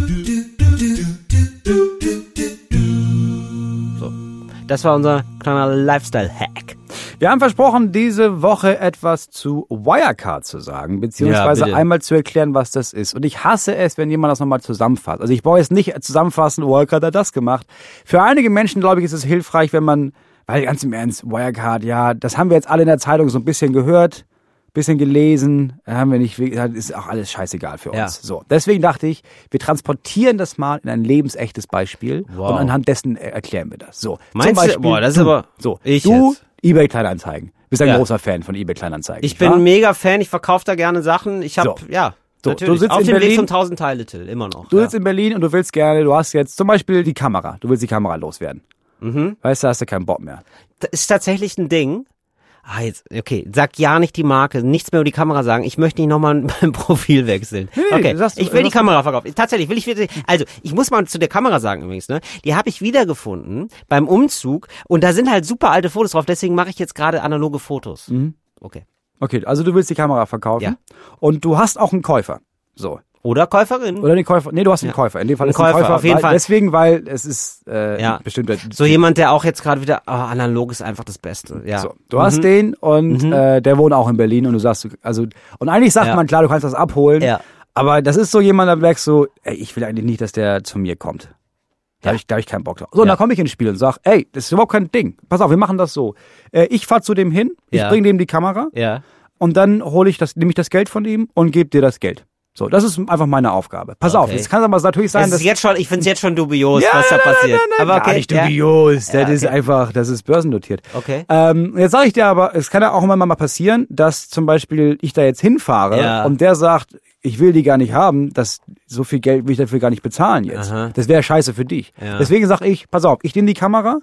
Das war unser kleiner Lifestyle-Hack. Wir haben versprochen, diese Woche etwas zu Wirecard zu sagen, beziehungsweise Ja, einmal zu erklären, was das ist. Und ich hasse es, wenn jemand das nochmal zusammenfasst. Also ich brauche jetzt nicht zusammenfassen, Wirecard hat das gemacht. Für einige Menschen, glaube ich, ist es hilfreich, wenn man, weil ganz im Ernst, Wirecard, ja, das haben wir jetzt alle in der Zeitung so ein bisschen gehört, bisschen gelesen, haben wir nicht, ist auch alles scheißegal für uns. Ja. So, deswegen dachte ich, wir transportieren das mal in ein lebensechtes Beispiel Wow. und anhand dessen erklären wir das. So, Meinst zum du- Beispiel, boah, das ist du, aber- so, ich du jetzt. eBay Kleinanzeigen. Bist ein Ja. großer Fan von eBay Kleinanzeigen. Ich bin wahr? mega Fan, ich verkaufe da gerne Sachen. Ich habe, So. ja, So, natürlich. du sitzt Auf in dem Weg Berlin. zum 1000 Teile Till, immer noch. Du ja. sitzt in Berlin und du willst gerne, du hast jetzt zum Beispiel die Kamera. Du willst die Kamera loswerden. Mhm. Weißt du, hast du keinen Bock mehr. Das ist tatsächlich ein Ding. Ah, jetzt, okay, sag ja nicht die Marke, nichts mehr über die Kamera sagen. Ich möchte nicht nochmal mein Profil wechseln. Nee, okay, sagst- ich will die Kamera verkaufen. Tatsächlich will ich wieder, also ich muss mal zu der Kamera sagen übrigens, ne? Die habe ich wiedergefunden beim Umzug und da sind halt super alte Fotos drauf. Deswegen mache ich jetzt gerade analoge Fotos. Mhm. Okay. Okay, also du willst die Kamera verkaufen Ja. und du hast auch einen Käufer. So. Oder Käuferin. Oder den Käufer. Nee, du hast einen Ja. Käufer. In dem Fall Ein ist ein Käufer, Käufer. auf jeden weil, Fall. Deswegen, weil es ist äh, Ja. bestimmt. So jemand, der auch jetzt gerade wieder, ah, analog ist einfach das Beste. Ja. So, du hast den und äh, der wohnt auch in Berlin und du sagst, also und eigentlich sagt Ja. man klar, du kannst das abholen, Ja. aber das ist so jemand, da merkst du, ey, ich will eigentlich nicht, dass der zu mir kommt. Da Ja. habe ich, da hab ich keinen Bock drauf. So, und Ja. dann komme ich ins Spiel und sag, ey, das ist überhaupt kein Ding. Pass auf, wir machen das so. Äh, ich fahr zu dem hin, ich Ja. bring dem die Kamera Ja. und dann hole ich das, nehme ich das Geld von ihm und gebe dir das Geld. So, das ist einfach meine Aufgabe. Pass auf, Okay. jetzt kann aber natürlich sein, Es dass ist jetzt schon, ich finde es jetzt schon dubios, Ja, was da passiert. nein, nein, Aber okay. gar nicht dubios. Ja, das ist okay. einfach, das ist börsennotiert. Okay. Ähm, jetzt sage ich dir aber, es kann ja auch immer mal passieren, dass zum Beispiel ich da jetzt hinfahre Ja. und der sagt, ich will die gar nicht haben, dass so viel Geld will ich dafür gar nicht bezahlen jetzt. Aha. Das wäre scheiße für dich. Ja. Deswegen sage ich, pass auf, ich nehme die Kamera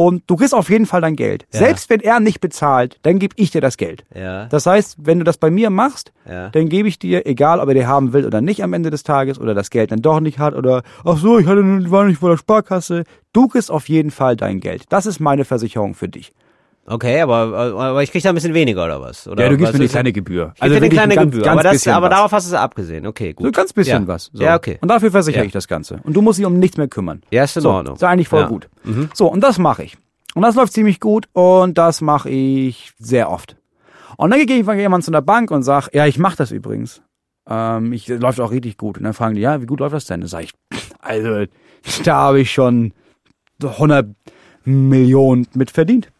und du kriegst auf jeden Fall dein Geld. Ja. Selbst wenn er nicht bezahlt, dann gebe ich dir das Geld. Ja. Das heißt, wenn du das bei mir machst, Ja. dann gebe ich dir, egal ob er die haben will oder nicht am Ende des Tages oder das Geld dann doch nicht hat oder ach so, ich hatte war nicht vor der Sparkasse, du kriegst auf jeden Fall dein Geld. Das ist meine Versicherung für dich. Okay, aber, aber ich krieg da ein bisschen weniger oder was? Oder Ja, du gibst mir eine kleine Gebühr. Ich also eine kleine ein ganz, Gebühr, Ganz aber, das, aber darauf hast du es abgesehen. Okay, gut. So ganz bisschen ja. was. So. Ja, okay. Und dafür versichere Ja. ich das Ganze. Und du musst dich um nichts mehr kümmern. Ja, ist in so, Ordnung. Ist eigentlich voll Ja. gut. So, und das mache ich. Und das läuft ziemlich gut und das mache ich sehr oft. Und dann gehe ich jemand zu einer Bank und sage, ja, ich mache das übrigens. Ähm, ich läuft auch richtig gut. Und dann fragen die, ja, wie gut läuft das denn? Dann sage ich, also, da habe ich schon 100 Millionen mit verdient.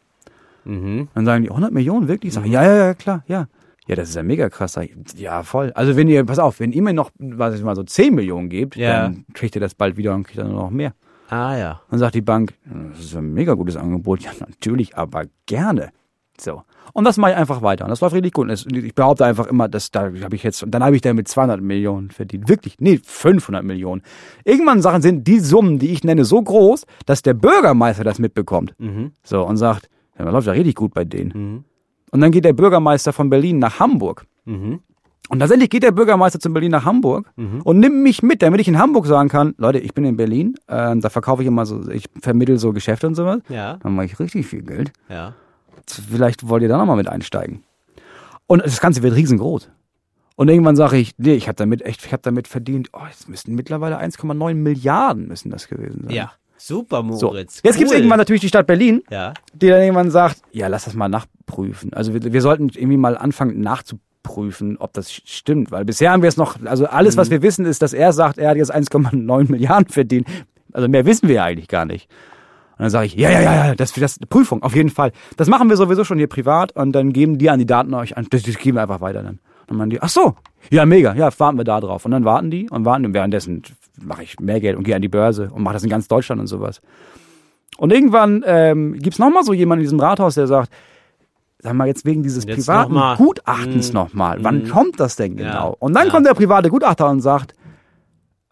Mhm. Dann sagen die, 100 Millionen, wirklich? Ich sage, ja, ja, ja, klar, ja. Ja, das ist ja mega krass. Ich, ja, voll. Also wenn ihr, pass auf, wenn ihr mir noch, was ich mal so 10 Millionen gebt, Ja. dann kriegt ihr das bald wieder und kriegt dann noch mehr. Ah ja. Dann sagt die Bank, das ist ein mega gutes Angebot. Ja, natürlich, aber gerne. So. Und das mache ich einfach weiter. Und das läuft richtig gut. Ich behaupte einfach immer, dass da habe ich jetzt, dann habe ich damit 200 Millionen verdient. Wirklich, nee, 500 Millionen. Irgendwann Sachen sind die Summen, die ich nenne, so groß, dass der Bürgermeister das mitbekommt. Mhm. So, und sagt, ja, das läuft ja richtig gut bei denen. Mhm. Und dann geht der Bürgermeister von Berlin nach Hamburg. Mhm. Und tatsächlich geht der Bürgermeister zu Berlin nach Hamburg und nimmt mich mit, damit ich in Hamburg sagen kann, Leute, ich bin in Berlin, äh, da verkaufe ich immer so, ich vermittel so Geschäfte und sowas. Ja. Dann mache ich richtig viel Geld. Ja. Vielleicht wollt ihr da nochmal mit einsteigen. Und das Ganze wird riesengroß. Und irgendwann sage ich, nee, ich habe damit echt, ich habe damit verdient, oh, es müssten mittlerweile 1,9 Milliarden müssen das gewesen sein. Ja. Super, So. Moritz. Jetzt gibt's Cool. irgendwann natürlich die Stadt Berlin, Ja. die dann irgendwann sagt, ja, lass das mal nachprüfen. Also wir, wir sollten irgendwie mal anfangen nachzuprüfen, ob das stimmt. Weil bisher haben wir es noch, also alles, was wir wissen, ist, dass er sagt, er hat jetzt 1,9 Milliarden verdient. Also mehr wissen wir ja eigentlich gar nicht. Und dann sage ich, ja, ja, ja, ja, das das Prüfung, auf jeden Fall. Das machen wir sowieso schon hier privat und dann geben die an die Daten euch an. Das, das geben wir einfach weiter dann. Und dann meinen die, ach so, ja, mega, ja, warten wir da drauf. Und dann warten die und warten und währenddessen mache ich mehr Geld und gehe an die Börse und mache das in ganz Deutschland und sowas. Und irgendwann ähm, gibt's noch mal so jemanden in diesem Rathaus, der sagt, sag mal jetzt wegen dieses Jetzt privaten noch mal. Gutachtens Mm. nochmal, wann kommt das denn Ja. genau? Und dann Ja. kommt der private Gutachter und sagt,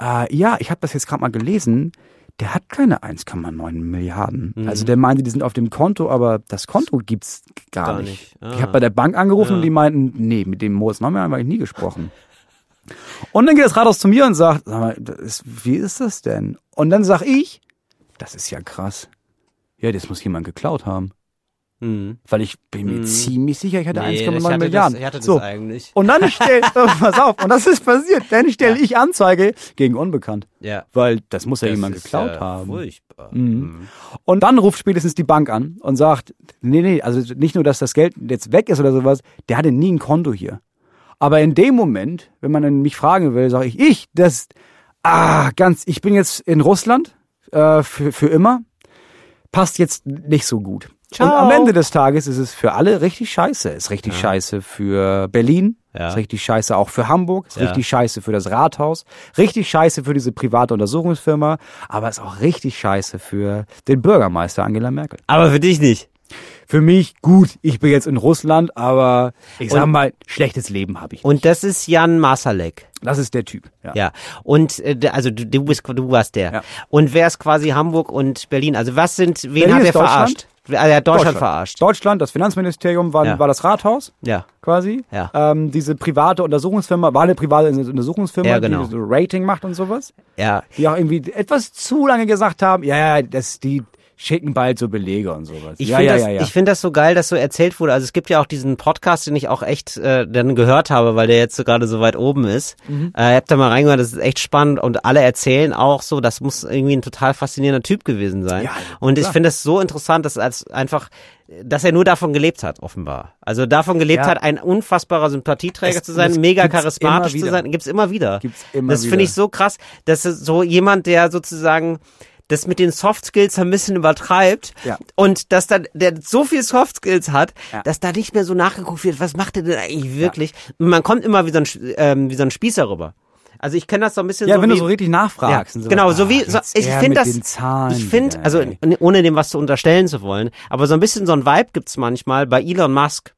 äh, ja, ich habe das jetzt gerade mal gelesen, der hat keine 1,9 Milliarden. Mhm. Also der meinte, die sind auf dem Konto, aber das Konto gibt's gar, Gar nicht. nicht. Ah. Ich habe bei der Bank angerufen Ja. und die meinten, nee, mit dem Moritz Neumann wir eigentlich nie gesprochen. Und dann geht das Rathaus zu mir und sagt, sag mal, ist, wie ist das denn? Und dann sag ich, das ist ja krass. Ja, das muss jemand geklaut haben. Mhm. Weil ich bin mir Mhm. ziemlich sicher, ich hatte Nee, 1,9 ich hatte Milliarden. Das, ich hatte das so. eigentlich. Und dann stell, pass auf, und das ist passiert, dann stelle ich Anzeige gegen Unbekannt. Ja. Weil das muss ja Das jemand geklaut ja haben. Furchtbar. Mhm. Und dann ruft spätestens die Bank an und sagt, nee, nee, also nicht nur, dass das Geld jetzt weg ist oder sowas, der hatte nie ein Konto hier. Aber in dem Moment, wenn man dann mich fragen will, sage ich, ich, das, ah, ganz, ich bin jetzt in Russland äh, für, für immer, passt jetzt nicht so gut. Ciao. Und am Ende des Tages ist es für alle richtig scheiße. Ist richtig scheiße für Berlin, Ja. ist richtig scheiße auch für Hamburg, ist Ja. richtig scheiße für das Rathaus, richtig scheiße für diese private Untersuchungsfirma, aber ist auch richtig scheiße für den Bürgermeister Angela Merkel. Aber für dich nicht. Für mich gut, ich bin jetzt in Russland, aber ich sag Und- mal, schlechtes Leben habe ich. Und das ist Jan Masalek. Das ist der Typ. Ja. Ja. Und äh, also du, du bist du warst der. Ja. Und wer ist quasi Hamburg und Berlin? Also was sind wen Berlin hat er Deutschland. verarscht? Ah, er hat Deutschland, verarscht. Deutschland, das Finanzministerium war, Ja. war das Rathaus Ja. quasi. Ja. Ähm, diese private Untersuchungsfirma war eine private Untersuchungsfirma, Ja, genau. die so Rating macht und sowas. Ja. die auch irgendwie etwas zu lange gesagt haben, ja, ja, das, die, schicken bald so Belege und sowas. Ich ja, finde ja, das, ja, ja. ich finde das so geil, dass so erzählt wurde. Also es gibt ja auch diesen Podcast, den ich auch echt äh, dann gehört habe, weil der jetzt so gerade so weit oben ist. Mhm. Äh, habt da mal reingehört, das ist echt spannend und alle erzählen auch so, das muss irgendwie ein total faszinierender Typ gewesen sein. Ja, und ich klar. finde es so interessant, dass als einfach dass er nur davon gelebt hat, offenbar. Also davon gelebt Ja. hat, ein unfassbarer Sympathieträger Es- zu sein, das mega charismatisch zu sein, gibt's immer wieder. Gibt's immer das finde ich so krass, dass so jemand, der sozusagen das mit den Soft Skills ein bisschen übertreibt Ja. und dass dann der so viel Soft Skills hat, Ja. dass da nicht mehr so nachgeguckt wird, was macht er denn eigentlich wirklich? Und man kommt immer wie so ein, ähm, wie so ein Spießer rüber. Also ich kenne das so ein bisschen ja, so wenn wie, du so richtig nachfragst. ja, so, genau, so ah, wie so, ich finde das Zahlen ich finde also ohne dem was zu unterstellen zu wollen, aber so ein bisschen so ein Vibe gibt's manchmal bei Elon Musk.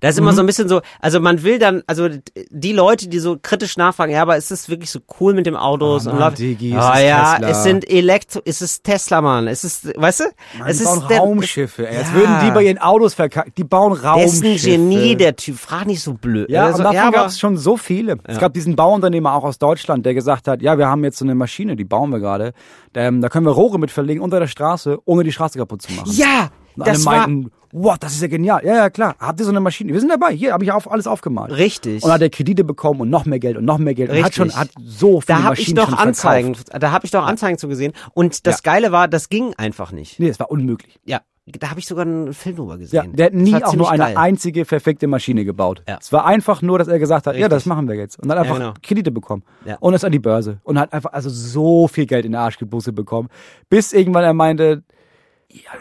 Da ist Mhm. immer so ein bisschen so, also man will dann, also die Leute, die so kritisch nachfragen, ja, aber ist es wirklich so cool mit dem Autos Oh und Mann, Digi, es Ah ist ja, Tesla. es sind Elektro, es ist Tesla, Mann, es ist, weißt du, Mann, es die ist bauen der, Raumschiffe. Ey. Jetzt Ja. würden die bei ihren Autos verkacken. Die bauen der Raumschiffe. ist ein Genie, der Typ, frag nicht so blöd. Ja, Also, und davon ja, gab es schon so viele. Es gab diesen Bauunternehmer auch aus Deutschland, der gesagt hat, ja, wir haben jetzt so eine Maschine, die bauen wir gerade. Ähm, da können wir Rohre mit verlegen unter der Straße, ohne die Straße kaputt zu machen. ja, das war meinten, what, das ist ja genial. Ja, ja, klar. Habt ihr so eine Maschine? Wir sind dabei. Hier habe ich auf, alles aufgemalt. richtig. Und hat er Kredite bekommen und noch mehr Geld und noch mehr Geld. Und hat schon, Richtig. hat so viele da ich Maschinen doch schon Anzeigen, Verkauft. da habe ich doch Anzeigen zu gesehen. Und das Geile war, das ging einfach nicht. Nee, es war unmöglich. Ja, da habe ich sogar einen Film drüber Ja, gesehen. der hat nie auch nur eine geil. einzige perfekte Maschine gebaut. Ja. Es war einfach nur, dass er gesagt hat, ja, Richtig. das machen wir jetzt. Und dann einfach genau. Kredite bekommen. Ja. Und ist an die Börse. Und hat einfach also so viel Geld in den Arsch gebusselt bekommen. Bis irgendwann er meinte,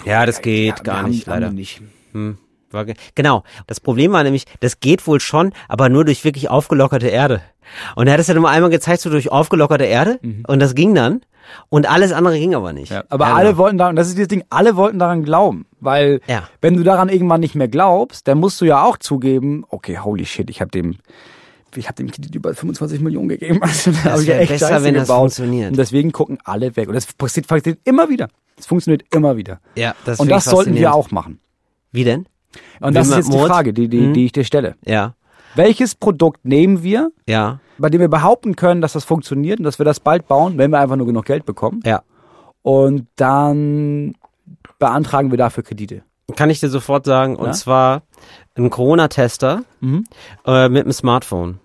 Ja, das geht ja, gar nicht, leider. nicht. Hm, genau. Das Problem war nämlich, das geht wohl schon, aber nur durch wirklich aufgelockerte Erde. Und er hat es dann immer einmal gezeigt, so durch aufgelockerte Erde. Und das ging dann. Und alles andere ging aber nicht. Mhm. Ja, aber Ja, alle genau. wollten daran, das ist das Ding, alle wollten daran glauben. Weil, Ja. wenn du daran irgendwann nicht mehr glaubst, dann musst du ja auch zugeben, okay, holy shit, ich habe dem, ich habe dem Kredit über 25 Millionen gegeben. Also, da hab ich ja besser, Scheiße wenn das gebaut. funktioniert. Und deswegen gucken alle weg. Und das passiert, passiert immer wieder. Es funktioniert immer wieder. Ja, das Und das sollten wir auch machen. Wie denn? Und das Will ist jetzt die Moritz? Frage, die, die, die ich dir stelle. Ja, Welches Produkt nehmen wir, ja, bei dem wir behaupten können, dass das funktioniert und dass wir das bald bauen, wenn wir einfach nur genug Geld bekommen? ja. Und dann beantragen wir dafür Kredite. Kann ich dir sofort sagen. Und Ja? zwar ein Corona-Tester Mhm. äh, mit dem Smartphone.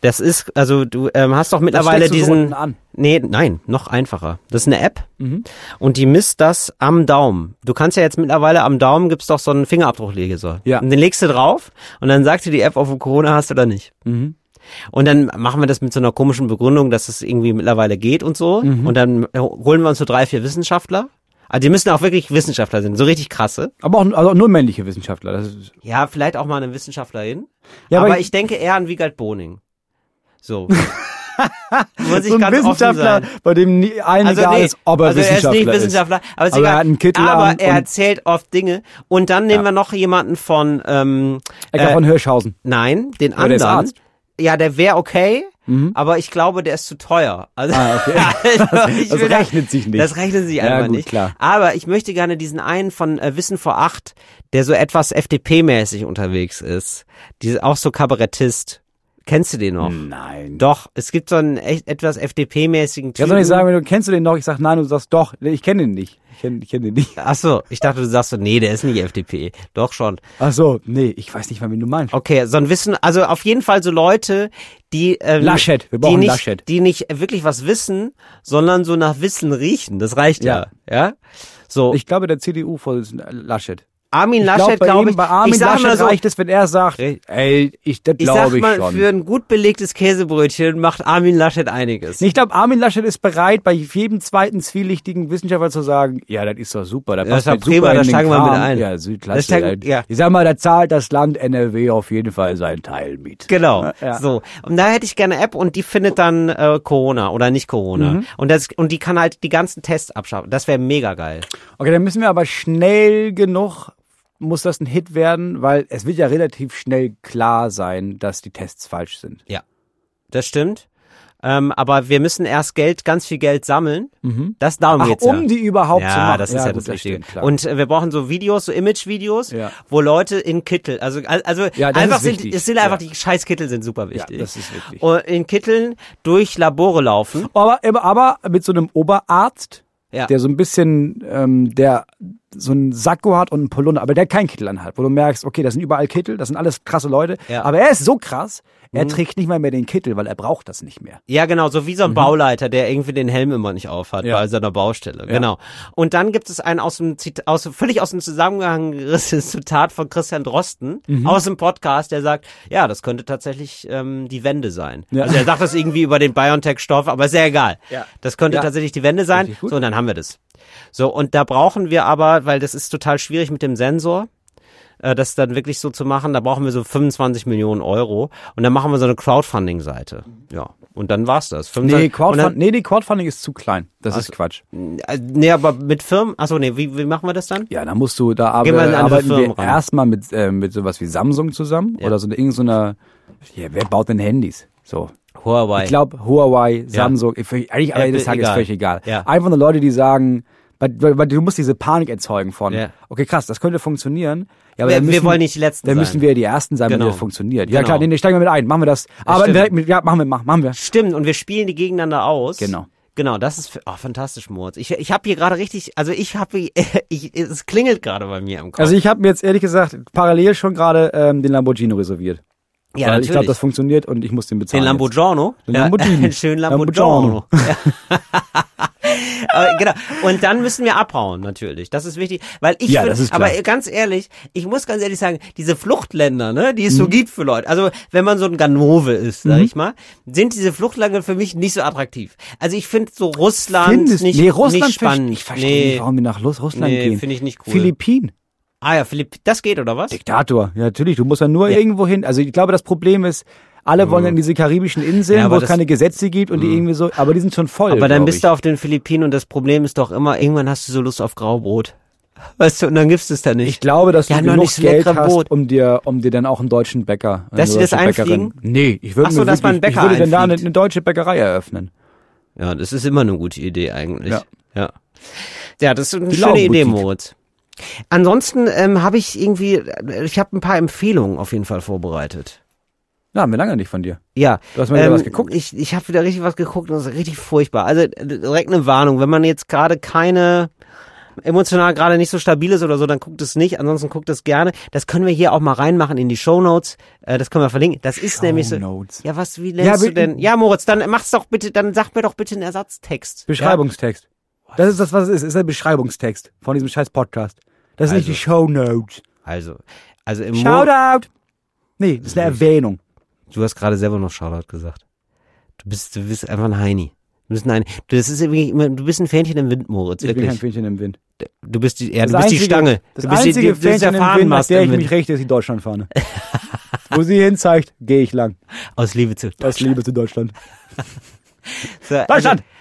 Das ist, also du ähm, hast doch mittlerweile so diesen. unten an. Nee, nein, noch einfacher. Das ist eine App Mhm. und die misst das am Daumen. Du kannst ja jetzt mittlerweile am Daumen gibt's doch so einen Fingerabdruckleser. Ja. Und den legst du drauf und dann sagt dir die App, ob du Corona hast oder nicht. Mhm. Und dann machen wir das mit so einer komischen Begründung, dass es irgendwie mittlerweile geht und so. Mhm. Und dann holen wir uns so drei, vier Wissenschaftler. Also die müssen auch wirklich Wissenschaftler sein, so richtig krasse. Aber auch also nur männliche Wissenschaftler. Das ist, Ja, vielleicht auch mal eine Wissenschaftlerin. Ja, aber, aber ich denke eher an Wiegald Boning. So. Muss ich so ein ganz Wissenschaftler, bei dem nie allen egal ist, ob er also er ist Wissenschaftler nicht Wissenschaftler, aber, ist Aber er egal. hat einen Kittel aber er erzählt oft Dinge. Und dann nehmen Ja. wir noch jemanden von, ähm, Ecker äh, von Hirschhausen. nein, den Aber der ist anderen. Ja, der wäre okay, Mhm. aber ich glaube, der ist zu teuer. Also, Ah, okay. also ich das will da- rechnet sich nicht. Das rechnet sich Ja, einfach gut, nicht. klar. Aber ich möchte gerne diesen einen von äh, Wissen vor acht, der so etwas FDP-mäßig unterwegs ist. Diese, auch so Kabarettist. Kennst du den noch? Nein. Doch, es gibt so einen echt etwas FDP-mäßigen Ich Typen. kann doch nicht sagen, wenn du kennst du den noch, ich sag nein, du sagst doch, Nee, ich kenne den nicht. Ich kenne ich kenn den nicht. Ach so, ich dachte, du sagst so, nee, der ist nicht FDP. Doch schon. Ach so, nee, ich weiß nicht mal, wen du meinst. Okay, so ein Wissen, also auf jeden Fall so Leute, die äh, Laschet, wir die brauchen nicht, Laschet. die nicht wirklich was wissen, sondern so nach Wissen riechen. Das reicht ja, Ja. ja. So Ich glaube, der CDU-Vorsitzende äh, Laschet. Armin Ich Laschet, glaube, bei, glaube ihm, ich. bei Armin ich sag Laschet mal so, reicht es, wenn er sagt, ey, ich, das ich glaube ich mal, schon. für ein gut belegtes Käsebrötchen macht Armin Laschet einiges. Ich glaube, Armin Laschet ist bereit, bei jedem zweiten zwielichtigen Wissenschaftler zu sagen, ja, das ist doch super, da Ja, passt das halt ist prima, super da in den steigen wir mit ein. Ja, Das Südklasse. steigen- ja. Ich sag mal, da zahlt das Land NRW auf jeden Fall seinen Teil mit. Genau. Ja. So. Und da hätte ich gerne eine App und die findet dann äh, Corona oder nicht Corona. Mhm. Und das und die kann halt die ganzen Tests abschaffen. Das wäre mega geil. Okay, dann müssen wir aber schnell genug, muss das ein Hit werden, weil es wird ja relativ schnell klar sein, dass die Tests falsch sind. Ja. Das stimmt. Ähm, aber wir müssen erst Geld, ganz viel Geld sammeln. Das darum Mhm. Ach, geht's um ja. die überhaupt ja, zu machen. das ist ja, gut, das stimmt, klar. und äh, wir brauchen so Videos, so Image-Videos, Ja. wo Leute in Kittel, also also Ja, einfach sind, es sind einfach Ja. die Scheißkittel sind super ja, wichtig. das ist wichtig. Und in Kitteln durch Labore laufen. Aber, aber, aber mit so einem Oberarzt, Ja. der so ein bisschen, ähm, der so einen Sakko hat und einen Polunder, aber der keinen Kittel anhat, wo du merkst, okay, das sind überall Kittel, das sind alles krasse Leute, Ja. Mhm. aber er ist so krass, er trägt nicht mal mehr den Kittel, weil er braucht das nicht mehr. Ja, genau, so wie so ein Bauleiter, der irgendwie den Helm immer nicht aufhat Mhm. Ja. bei seiner Baustelle. Genau. Und dann gibt es ein aus dem Zit aus, völlig aus dem Zusammenhang gerissenes Zitat von Christian Drosten Mhm. aus dem Podcast, der sagt, ja, das könnte tatsächlich ähm, die Wende sein. Ja. Also er sagt das irgendwie über den BioNTech-Stoff, aber ist ja egal. Ja. Das könnte Ja. tatsächlich die Wende sein. So, und dann haben wir das. So, und da brauchen wir aber, weil das ist total schwierig mit dem Sensor, äh, das dann wirklich so zu machen, da brauchen wir so 25 Millionen Euro und dann machen wir so eine Crowdfunding-Seite. Ja, und dann war's das. 25 Nee, und Crowdfund dann, nee, nee, Crowdfunding ist zu klein. Das ist so. Quatsch. äh, nee, aber mit Firmen, achso, nee, wie, wie machen wir das dann? Ja, da musst du, da wir arbe andere arbeiten wir ran. erstmal mit, äh, mit sowas wie Samsung zusammen Ja. oder so eine, irgend so einer, ja, wer baut denn Handys? So. Huawei. Ich glaube, Huawei, Samsung, ich- eigentlich am Ende des Apple, Tages egal. völlig egal. Ja. Einfach nur Leute, die sagen, weil, weil, du musst diese Panik erzeugen von, Ja. okay, krass, das könnte funktionieren. Ja, aber Wir- dann wir müssen, wollen nicht die Letzten Dann sein. müssen wir die Ersten sein, Genau. wenn das funktioniert. Ja Genau. klar, nee, steigen wir mit ein, machen wir das. Aber stimmt. direkt mit, ja, machen wir, machen, wir. Stimmt, und wir spielen die gegeneinander aus. Genau. Genau, das ist oh, fantastisch, Moritz. Ich, ich habe hier gerade richtig, also ich habe, ich, es klingelt gerade bei mir im Kopf. Also ich habe mir jetzt ehrlich gesagt parallel schon gerade ähm, den Lamborghini reserviert. Ja, weil natürlich. ich glaube, das funktioniert und ich muss den bezahlen. Den Lamborghini. Den Lamborghini. Ja, schön Lamborghini. Ja. Aber genau. Und dann müssen wir abhauen, natürlich. Das ist wichtig. Weil ich Ja, find, aber ganz ehrlich, ich muss ganz ehrlich sagen, diese Fluchtländer, ne, die es Mhm. so gibt für Leute, also wenn man so ein Ganove ist, sag ich mal, sind diese Fluchtländer für mich nicht so attraktiv. Also ich finde so Russland Findest, nicht, nee, Russland nicht spannend. Ich verstehe nee. nicht, warum wir nach Russland Nee, gehen. finde ich nicht cool. Philippinen. Ah ja, Philipp, das geht oder was? Diktator. Ja, natürlich. Du musst ja nur irgendwo hin. Also ich glaube, das Problem ist, alle wollen in diese karibischen Inseln, Ja, wo es keine Gesetze gibt und die irgendwie so, aber die sind schon voll. Aber dann bist ich. du auf den Philippinen und das Problem ist doch immer, irgendwann hast du so Lust auf Graubrot. Weißt du, und dann gibst du es da nicht. Ich glaube, dass Die du genug so Geld hast, Brot. um dir, um dir dann auch einen deutschen Bäcker. eine Dass sie das Bäckerin- einfliegen? Nee, ich würde Ach so, mir dass man einen wirklich, ich würde dann da eine, eine deutsche Bäckerei eröffnen. Ja, das ist immer eine gute Idee eigentlich. Ja. Ja, ja das ist eine Die schöne Idee. Moritz. Ansonsten ähm, habe ich irgendwie, äh, ich habe ein paar Empfehlungen auf jeden Fall vorbereitet. Na, haben wir lange nicht von dir. Ja. Du hast mal wieder was geguckt? Ich, ich habe wieder richtig was geguckt und das ist richtig furchtbar. Also äh, direkt eine Warnung, wenn man jetzt gerade keine emotional gerade nicht so stabil ist oder so, dann guckt es nicht. Ansonsten guckt es gerne. Das können wir hier auch mal reinmachen in die Shownotes. Äh, das können wir verlinken. Das ist nämlich so. Shownotes. Ja, was, wie nennst Ja, du denn? Ja, Moritz, dann mach's doch bitte, dann sag mir doch bitte einen Ersatztext. Beschreibungstext. Das ist das, was es ist. Es ist der Beschreibungstext von diesem scheiß Podcast. Das ist nicht Also. die Shownotes. Ja? Also, also im Shoutout! Nee, das ist eine Erwähnung. Du hast gerade selber noch Shoutout gesagt. Du bist, du bist einfach ein Heini. Du bist ein das ist immer- du bist ein Fähnchen im Wind, Moritz. Ich bin kein. Fähnchen im Wind. Du bist die, ja, Das du bist die einzige- Stange. Das du bist einzige die, du bist der Fähnchen im Wind, nach der ich mich richte, ist die Deutschlandfahne. Wo sie hin zeigt, gehe ich lang. Aus Liebe zu Aus Liebe zu Deutschland. So, also, Deutschland! Also,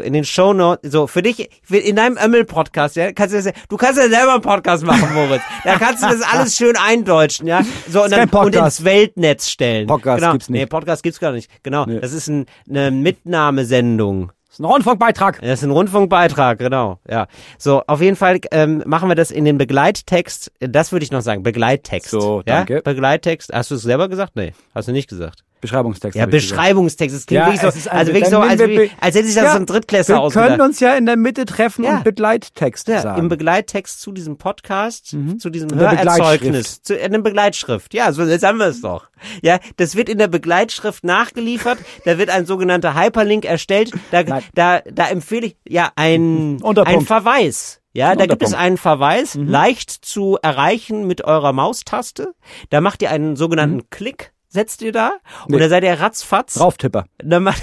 in den Shownotes, so, für dich, in deinem Ömmel-Podcast, ja, kannst du das, ja- du kannst ja selber einen Podcast machen, Moritz. Da kannst du das alles schön eindeutschen, ja. So, und dann, und ins Weltnetz stellen. Podcast genau. gibt's nicht. Nee, Podcast gibt's gar nicht. Genau. Nee. Das ist ein, eine Mitnahmesendung. Das ist ein Rundfunkbeitrag. Das ist ein Rundfunkbeitrag, genau. Ja. So, auf jeden Fall ähm, machen wir das in den Begleittext. Das würde ich noch sagen, Begleittext. So, ja? danke. Begleittext. Hast du es selber gesagt? Nee, hast du nicht gesagt. Beschreibungstext. Ja. Beschreibungstext. Das klingt Ja, wirklich so, ist also wirklich so, als, wir wie, als hätte sich das Ja, so ein Drittklässler Wir ausgedacht. können uns ja in der Mitte treffen Ja. und Begleittext Ja, sagen. im Begleittext zu diesem Podcast, zu diesem Hörerzeugnis, zu in der Begleitschrift. Ja, so jetzt haben wir es doch. Ja, das wird in der Begleitschrift nachgeliefert. da wird ein sogenannter Hyperlink erstellt. Da, Nein. da, da empfehle ich ja ein, Unterpunkt. ein Verweis. Ja, da gibt es einen Verweis, leicht zu erreichen mit eurer Maustaste. Da macht ihr einen sogenannten Klick, setzt ihr da, Nee. da seid ihr ratzfatz. Drauftipper. Dann macht,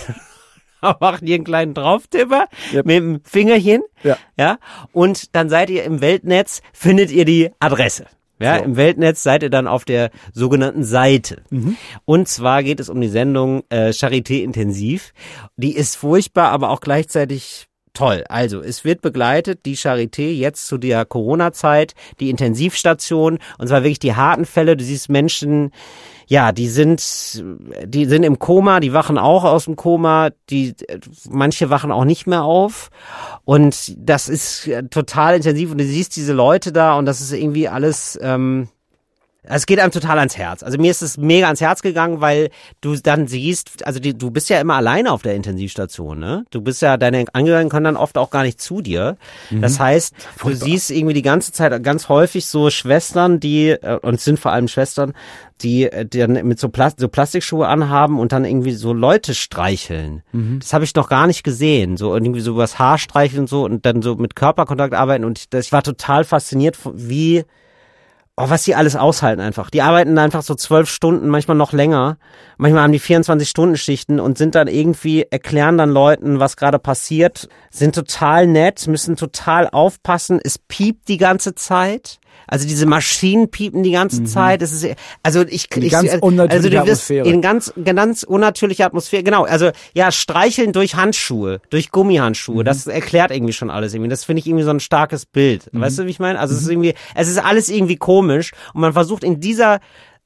macht ihr einen kleinen Drauftipper Yep. mit dem Fingerchen. Ja. Ja. Und dann seid ihr im Weltnetz, findet ihr die Adresse. Ja, So. im Weltnetz seid ihr dann auf der sogenannten Seite. Und zwar geht es um die Sendung äh, Charité Intensiv. Die ist furchtbar, aber auch gleichzeitig toll. Also, es wird begleitet, die Charité jetzt zu der Corona-Zeit, die Intensivstation, und zwar wirklich die harten Fälle. Du siehst Menschen, ja, die sind, die sind im Koma, die wachen auch aus dem Koma, die, manche wachen auch nicht mehr auf. Und das ist äh, total intensiv und du siehst diese Leute da und das ist irgendwie alles, ähm, Es geht einem total ans Herz. Also mir ist es mega ans Herz gegangen, weil du dann siehst, also die, du bist ja immer alleine auf der Intensivstation, ne? Du bist ja, deine Angehörigen können dann oft auch gar nicht zu dir. Das heißt, du siehst irgendwie die ganze Zeit ganz häufig so Schwestern, die, äh, und es sind vor allem Schwestern, die, äh, die dann mit so, Plas so Plastikschuhe anhaben und dann irgendwie so Leute streicheln. Das habe ich noch gar nicht gesehen. So irgendwie so übers Haar streicheln und so und dann so mit Körperkontakt arbeiten. Und ich, das, ich war total fasziniert, wie oh, was die alles aushalten einfach. Die arbeiten einfach so zwölf Stunden, manchmal noch länger. Manchmal haben die 24-Stunden-Schichten und sind dann irgendwie, erklären dann Leuten, was gerade passiert, sind total nett, müssen total aufpassen. Es piept die ganze Zeit. Also diese Maschinen piepen die ganze Zeit. Es ist, also ich, Eine ich ganz also unnatürliche du wirst Atmosphäre. in ganz, ganz unnatürliche Atmosphäre. Genau. Also ja, streicheln durch Handschuhe, durch Mhm. Gummihandschuhe. Das erklärt irgendwie schon alles irgendwie. Das finde ich irgendwie so ein starkes Bild. Mhm. Weißt du, wie ich meine? Also es ist irgendwie, es ist alles irgendwie komisch und man versucht in dieser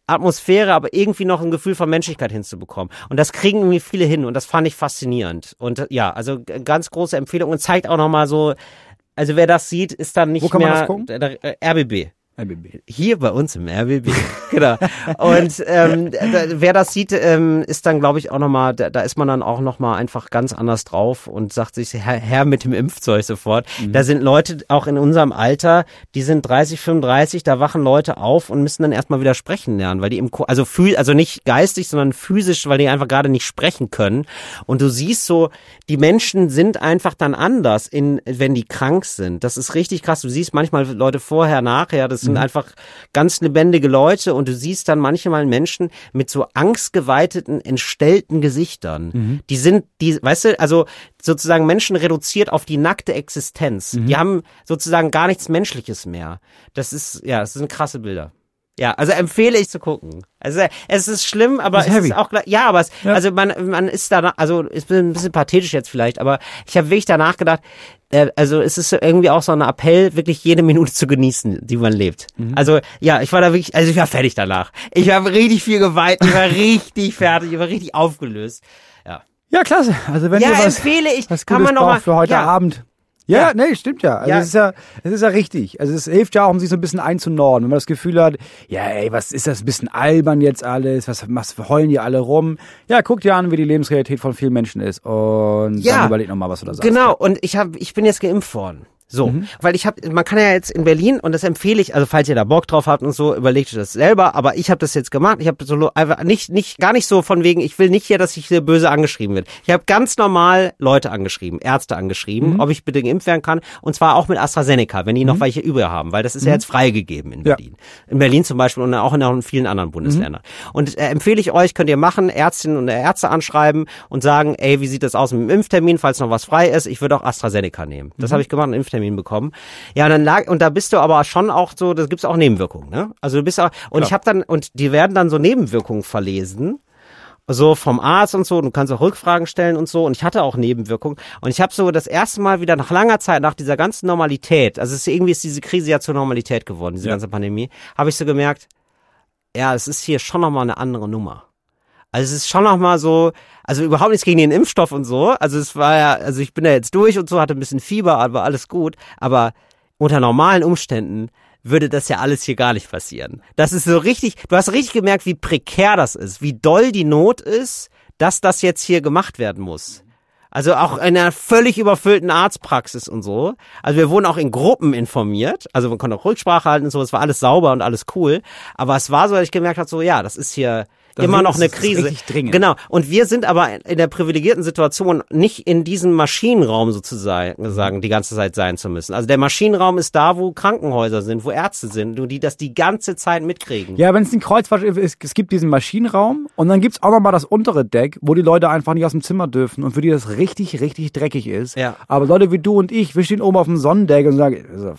Atmosphäre, aber irgendwie noch ein Gefühl von Menschlichkeit hinzubekommen. Und das kriegen irgendwie viele hin und das fand ich faszinierend. Und ja, also ganz große Empfehlung und zeigt auch nochmal so, also wer das sieht, ist dann nicht Wo kann man mehr das gucken? RBB. RBB. Hier bei uns im RBB. genau. Und ähm, wer das sieht, ähm, ist dann, glaube ich, auch nochmal, da, da ist man dann auch nochmal einfach ganz anders drauf und sagt sich, Herr, Herr mit dem Impfzeug sofort. Da sind Leute auch in unserem Alter, die sind 30, 35, da wachen Leute auf und müssen dann erstmal wieder sprechen lernen, weil die im, Ko- also also nicht geistig, sondern physisch, weil die einfach gerade nicht sprechen können. Und du siehst so, die Menschen sind einfach dann anders, in, wenn die krank sind. Das ist richtig krass. Du siehst manchmal Leute vorher, nachher, das sind einfach ganz lebendige Leute und du siehst dann manchmal Menschen mit so angstgeweiteten, entstellten Gesichtern. Die sind, die, weißt du, also sozusagen Menschen reduziert auf die nackte Existenz. Die haben sozusagen gar nichts Menschliches mehr. Das ist, ja, das sind krasse Bilder. Ja, also empfehle ich zu gucken. Also es ist schlimm, aber ist es heavy. ist auch gleich- ja, aber es, Ja. also man man ist da also ist ein bisschen pathetisch jetzt vielleicht, aber ich habe wirklich danach gedacht, also es ist irgendwie auch so ein Appell, wirklich jede Minute zu genießen, die man lebt. Mhm. Also ja, ich war da wirklich, also ich war fertig danach. Ich habe richtig viel geweint, ich war richtig fertig, ich war richtig aufgelöst. Ja, Ja, klasse. Also wenn ja ihr was, empfehle ich, was kann man noch mal für heute ja, Abend. Ja, Ja. nee, stimmt ja. Also Ja. es ist ja, es ist ja richtig. Also es hilft ja auch, um sich so ein bisschen einzunorden. Wenn man das Gefühl hat, ja, ey, was ist das ein bisschen albern jetzt alles? Was, was heulen die alle rum? Ja, guck dir an, wie die Lebensrealität von vielen Menschen ist. Und Ja. dann überleg nochmal, was du da sagst. Genau, und ich habe, ich bin jetzt geimpft worden. So, Mhm. weil ich habe, man kann ja jetzt in Berlin und das empfehle ich, also falls ihr da Bock drauf habt und so, überlegt euch das selber. Aber ich habe das jetzt gemacht. Ich habe so einfach nicht, nicht, gar nicht so von wegen. Ich will nicht hier, dass ich hier böse angeschrieben wird. Ich habe ganz normal Leute angeschrieben, Ärzte angeschrieben, Mhm. ob ich bitte geimpft werden kann und zwar auch mit AstraZeneca, wenn die noch welche übrig haben, weil das ist ja jetzt freigegeben in Mhm. Ja. Berlin, in Berlin zum Beispiel und auch in, auch in vielen anderen Bundesländern. Und äh, empfehle ich euch, könnt ihr machen, Ärztinnen und Ärzte anschreiben und sagen, ey, wie sieht das aus mit dem Impftermin, falls noch was frei ist? Ich würde auch AstraZeneca nehmen. Das habe ich gemacht, einen Impftermin bekommen. Ja, und dann lag und da bist du aber schon auch so, da gibt's auch Nebenwirkungen, ne? Also du bist auch und ich habe dann und die werden dann so Nebenwirkungen verlesen so vom Arzt und so, du kannst auch Rückfragen stellen und so und ich hatte auch Nebenwirkungen und ich habe so das erste Mal wieder nach langer Zeit, nach dieser ganzen Normalität, also es ist, irgendwie ist diese Krise ja zur Normalität geworden, diese Ja. ganze Pandemie, habe ich so gemerkt, ja, es ist hier schon nochmal eine andere Nummer. Also es ist schon nochmal so, also überhaupt nichts gegen den Impfstoff und so, also es war ja, also ich bin da jetzt durch und so, hatte ein bisschen Fieber, aber alles gut, aber unter normalen Umständen würde das ja alles hier gar nicht passieren. Das ist so richtig, du hast richtig gemerkt, wie prekär das ist, wie doll die Not ist, dass das jetzt hier gemacht werden muss. Also auch in einer völlig überfüllten Arztpraxis und so. Also wir wurden auch in Gruppen informiert. Also man konnte auch Rücksprache halten und so. Es war alles sauber und alles cool. Aber es war so, dass ich gemerkt habe, so ja, das ist hier Das immer noch eine Krise. dringend. Genau. Und wir sind aber in der privilegierten Situation, nicht in diesem Maschinenraum sozusagen sagen, die ganze Zeit sein zu müssen. Also der Maschinenraum ist da, wo Krankenhäuser sind, wo Ärzte sind, und die das die ganze Zeit mitkriegen. Ja, wenn es ein Kreuzfahrt ist, es gibt diesen Maschinenraum und dann gibt's auch nochmal das untere Deck, wo die Leute einfach nicht aus dem Zimmer dürfen und für die das richtig, richtig dreckig ist. Ja. Aber Leute wie du und ich, wir stehen oben auf dem Sonnendeck und sagen, also,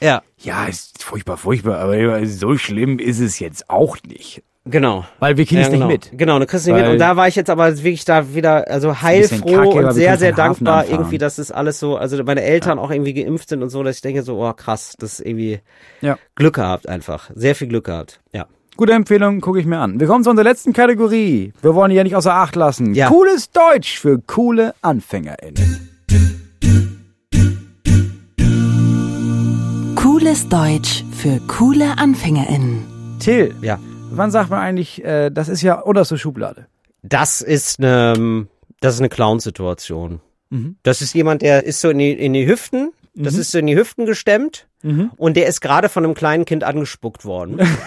Ja, ja, ist furchtbar, furchtbar, aber so schlimm ist es jetzt auch nicht. Genau. Weil wir kriegen Ja, es nicht genau. mit. Genau, du kriegst es nicht mit. Und da war ich jetzt aber wirklich da wieder, also heilfroh kacke, und sehr, sehr dankbar anfahren. irgendwie, dass das alles so, also meine Eltern auch irgendwie geimpft sind und so, dass ich denke so, oh krass, das ist irgendwie Ja. Glück gehabt einfach. Sehr viel Glück gehabt. Ja. Gute Empfehlung, gucke ich mir an. Wir kommen zu unserer letzten Kategorie. Wir wollen die ja nicht außer Acht lassen. Ja. Cooles Deutsch für coole AnfängerInnen. Cooles Deutsch für coole AnfängerInnen. Till, Ja. Wann sagt man eigentlich, äh, das ist ja unterste Schublade? Das ist eine, das ist eine Clown-Situation. Mhm. Das ist jemand, der ist so in die, in die Hüften, das ist so in die Hüften gestemmt Mhm. und der ist gerade von einem kleinen Kind angespuckt worden.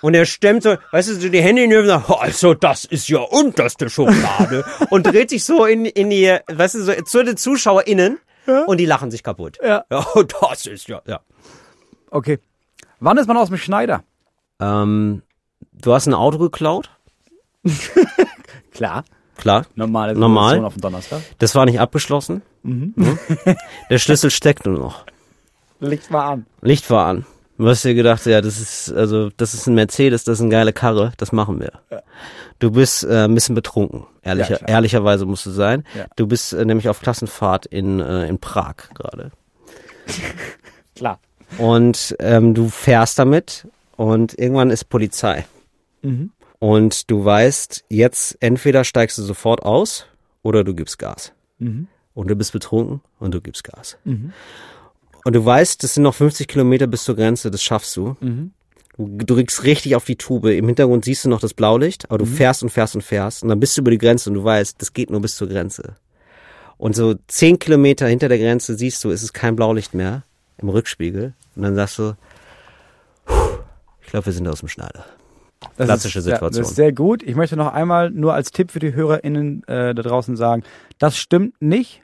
Und er stemmt so, weißt du, so die Hände in die Hüften, und sagt, also das ist ja unterste Schublade. und dreht sich so in, in die, weißt du, so zu den ZuschauerInnen und die lachen sich kaputt. Ja. ja das ist ja, ja. Okay. Wann ist man aus dem Schneider? Ähm, du hast ein Auto geklaut? Klar. Klar. Normale Normal. Auf dem Donnerstag. Das war nicht abgeschlossen. Mhm. Ne? Der Schlüssel steckt nur noch. Licht mal an. Licht war an. Du hast dir gedacht, ja, das ist, also, das ist ein Mercedes, das ist eine geile Karre, das machen wir. Du bist äh, ein bisschen betrunken, ehrlicher, Ja, ehrlicherweise musst du sein. Ja. Du bist äh, nämlich auf Klassenfahrt in, äh, in Prag gerade. Klar. Und ähm, du fährst damit und irgendwann ist Polizei. Mhm. Und du weißt, jetzt entweder steigst du sofort aus oder du gibst Gas. Mhm. Und du bist betrunken und du gibst Gas. Und du weißt, das sind noch 50 Kilometer bis zur Grenze, das schaffst du. Mhm. Du drückst richtig auf die Tube. Im Hintergrund siehst du noch das Blaulicht, aber du Mhm. fährst und fährst und fährst. Und dann bist du über die Grenze und du weißt, das geht nur bis zur Grenze. Und so 10 Kilometer hinter der Grenze siehst du, es ist kein Blaulicht mehr im Rückspiegel. Und dann sagst du, "Puh, ich glaube, wir sind aus dem Schneider. Das Klassische ist, Ja, Situation. das ist sehr gut. Ich möchte noch einmal nur als Tipp für die HörerInnen äh, da draußen sagen, das stimmt nicht.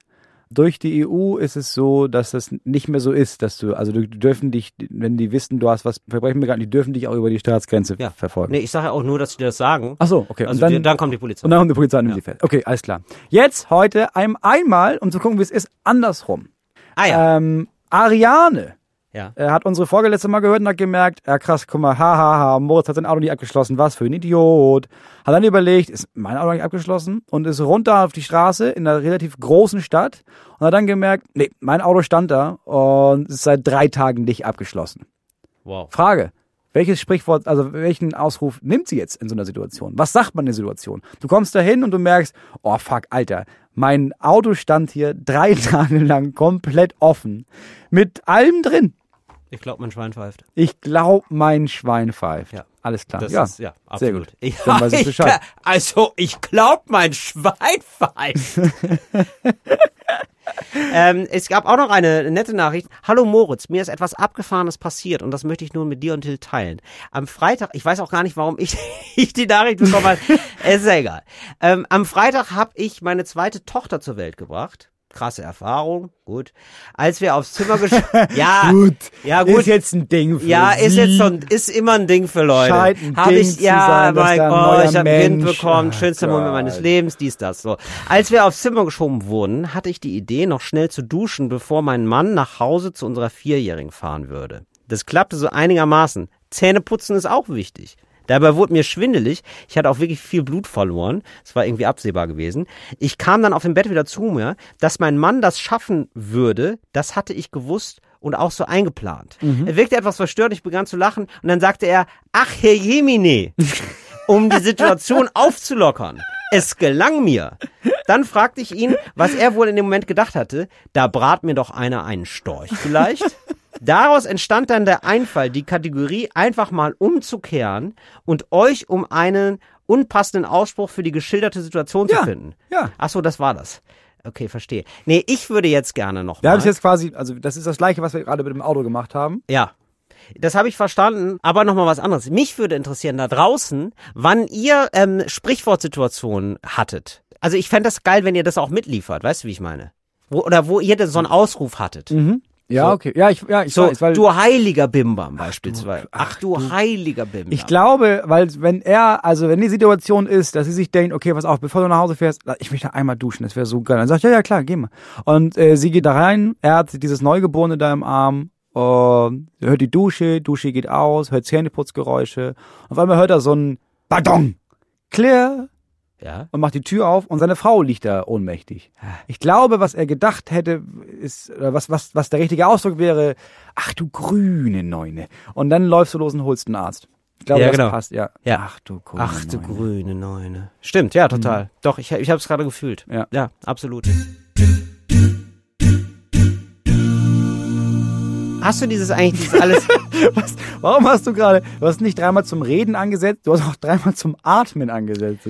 Durch die EU ist es so, dass das nicht mehr so ist, dass du, also die dürfen dich, wenn die wissen, du hast was Verbrechen begangen, die dürfen dich auch über die Staatsgrenze Ja. verfolgen. Nee, ich sage ja auch nur, dass die das sagen. Ach so, okay. Also und dann, die, dann kommt die Polizei. und dann kommt die Polizei und nimmt sie fest. Okay, alles klar. Jetzt heute ein, einmal, um zu gucken, wie es ist, andersrum. ah ja. Ähm, Ariane ja. er hat unsere Folge letzte Mal gehört und hat gemerkt, ja krass, guck mal, hahaha, ha, ha, Moritz hat sein Auto nicht abgeschlossen, was für ein Idiot. Hat dann überlegt, ist mein Auto nicht abgeschlossen und ist runter auf die Straße in einer relativ großen Stadt und hat dann gemerkt, nee, mein Auto stand da und ist seit drei Tagen nicht abgeschlossen. Wow. Frage, welches Sprichwort, also welchen Ausruf nimmt sie jetzt in so einer Situation? Was sagt man in der Situation? Du kommst da hin und du merkst, oh fuck, Alter, mein Auto stand hier drei Tage lang komplett offen. Mit allem drin. Ich glaube, mein Schwein pfeift. Ich glaube, mein Schwein pfeift. Ja. Alles klar. Das ja, ist, ja, absolut. sehr gut. Ich, Dann weiß ich ich, Bescheid. also, ich glaub, mein Schwein pfeift. ähm, es gab auch noch eine nette Nachricht. Hallo Moritz, mir ist etwas Abgefahrenes passiert und das möchte ich nun mit dir und Till teilen. Am Freitag, ich weiß auch gar nicht, warum ich, ich die Nachricht bekommen habe. es ist ja egal. Ähm, am Freitag habe ich meine zweite Tochter zur Welt gebracht. Krasse Erfahrung, gut. Als wir aufs Zimmer gesch... ja, Gut. ja gut. Ist jetzt ein Ding für Ja, ist Sie. jetzt so ein, ist immer ein Ding für Leute. Scheint ein Hab Ding ich, zu ja, sein, mein Gott, ich habe ein Kind bekommen, Oh schönster Moment Gott. meines Lebens, dies, das, so. Als wir aufs Zimmer geschoben wurden, hatte ich die Idee, noch schnell zu duschen, bevor mein Mann nach Hause zu unserer Vierjährigen fahren würde. Das klappte so einigermaßen. Zähneputzen ist auch wichtig. Dabei wurde mir schwindelig. Ich hatte auch wirklich viel Blut verloren. Es war irgendwie absehbar gewesen. Ich kam dann auf dem Bett wieder zu mir. Dass mein Mann das schaffen würde, das hatte ich gewusst und auch so eingeplant. Er wirkte etwas verstört. Ich begann zu lachen und dann sagte er, ach Herr Jemine, um die Situation aufzulockern. Es gelang mir. Dann fragte ich ihn, was er wohl in dem Moment gedacht hatte. Da brat mir doch einer einen Storch vielleicht. Daraus entstand dann der Einfall, die Kategorie einfach mal umzukehren und euch um einen unpassenden Ausspruch für die geschilderte Situation Ja, zu finden. ja. Ach so, das war das. Okay, verstehe. Nee, ich würde jetzt gerne noch Wir haben es jetzt quasi, also das ist das gleiche, was wir gerade mit dem Auto gemacht haben. Ja. Das habe ich verstanden, aber nochmal was anderes. Mich würde interessieren da draußen, wann ihr ähm, Sprichwortsituationen hattet. Also ich fände das geil, wenn ihr das auch mitliefert, weißt du, wie ich meine? Wo, oder wo ihr so einen Ausruf hattet. Ja, So. okay. Ja, ich, ja, ich So, weiß, weil du heiliger Bimbam beispielsweise. Ach du, heiliger Bimbam. ich glaube, weil wenn er, also wenn die Situation ist, dass sie sich denkt, okay, pass auf, bevor du nach Hause fährst, ich möchte einmal duschen, das wäre so geil. Dann sagt, ja, ja, klar, geh mal. Und äh, sie geht da rein, er hat dieses Neugeborene da im Arm, und hört die Dusche, Dusche geht aus, hört Zähneputzgeräusche. Auf einmal hört er so ein Badong, clear, ja. und macht die Tür auf und seine Frau liegt da ohnmächtig. Ich glaube, was er gedacht hätte, ist, oder was, was, was der richtige Ausdruck wäre, ach du grüne Neune. Und dann läufst du los und holst einen Arzt. Ich glaube, Ja, das genau. passt, ja. Ja. Ach du grüne Ach du Neune. grüne Neune. Stimmt, ja, total. Doch, ich, ich habe es gerade gefühlt. Ja. Ja, absolut. hast du dieses eigentlich dieses alles? Was, warum hast du gerade, du hast nicht dreimal zum Reden angesetzt, du hast auch dreimal zum Atmen angesetzt.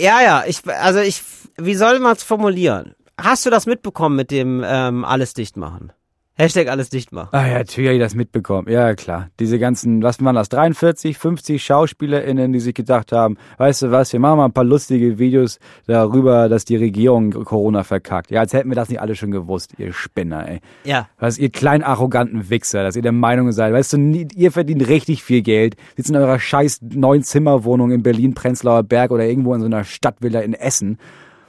Ja, ja. Ich, also ich, wie soll man es formulieren? Hast du das mitbekommen mit dem ähm, alles dicht machen? Hashtag alles dicht machen. Ah ja, natürlich habe ich das mitbekommen. Ja, klar. Diese ganzen, was waren das, 43, 50 SchauspielerInnen, die sich gedacht haben, weißt du was, wir machen mal ein paar lustige Videos darüber, dass die Regierung Corona verkackt. Ja, als hätten wir das nicht alle schon gewusst, ihr Spinner, ey. Ja. Was ihr kleinen arroganten Wichser, dass ihr der Meinung seid, weißt du, ihr verdient richtig viel Geld, sitzt in eurer scheiß neuen Zimmerwohnung in Berlin, Prenzlauer Berg oder irgendwo in so einer Stadtvilla in Essen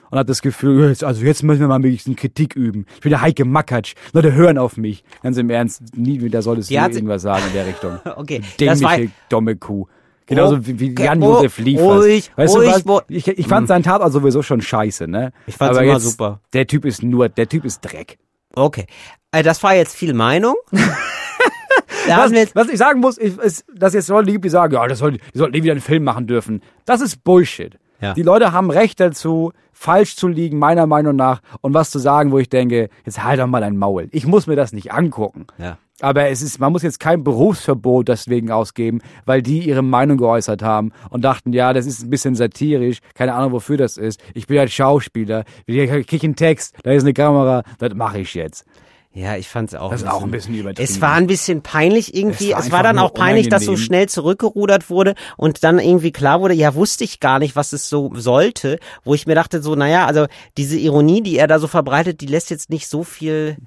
und hat das Gefühl, jetzt, also jetzt müssen wir mal wenigstens Kritik üben. Ich bin der Heike Makatsch. Leute hören auf mich. Ganz im Ernst, nie wieder solltest Die du irgendwas sagen in der Richtung. Okay, das war dumme Kuh. Genauso Oh, wie, wie Jan-Josef oh, Liefers. ruhig, weißt ruhig, du was? Ich, ich fand seinen Tatort sowieso schon scheiße, ne? Ich fand's Aber immer jetzt, super. Der Typ ist nur, der Typ ist Dreck. okay. Äh, das war jetzt viel Meinung. Was, was ich sagen muss, ist, ist dass jetzt Leute gibt, die sagen, ja, das soll, die sollten nie wieder einen Film machen dürfen. Das ist Bullshit. Ja. Die Leute haben Recht dazu, falsch zu liegen, meiner Meinung nach, und was zu sagen, wo ich denke, jetzt halt doch mal ein Maul. Ich muss mir das nicht angucken. Ja. Aber es ist, man muss jetzt kein Berufsverbot deswegen ausgeben, weil die ihre Meinung geäußert haben und dachten, ja, das ist ein bisschen satirisch, keine Ahnung, wofür das ist. Ich bin halt Schauspieler, ich krieg einen Text, da ist eine Kamera, das mache ich jetzt. Ja, ich fand's auch. Das ist auch ein bisschen übertrieben. Es war ein bisschen peinlich irgendwie. Es war Es war, dann auch peinlich, dass so unangenehm. schnell zurückgerudert wurde und dann irgendwie klar wurde, ja, wusste ich gar nicht, was es so sollte, wo ich mir dachte so, naja, also diese Ironie, die er da so verbreitet, die lässt jetzt nicht so viel,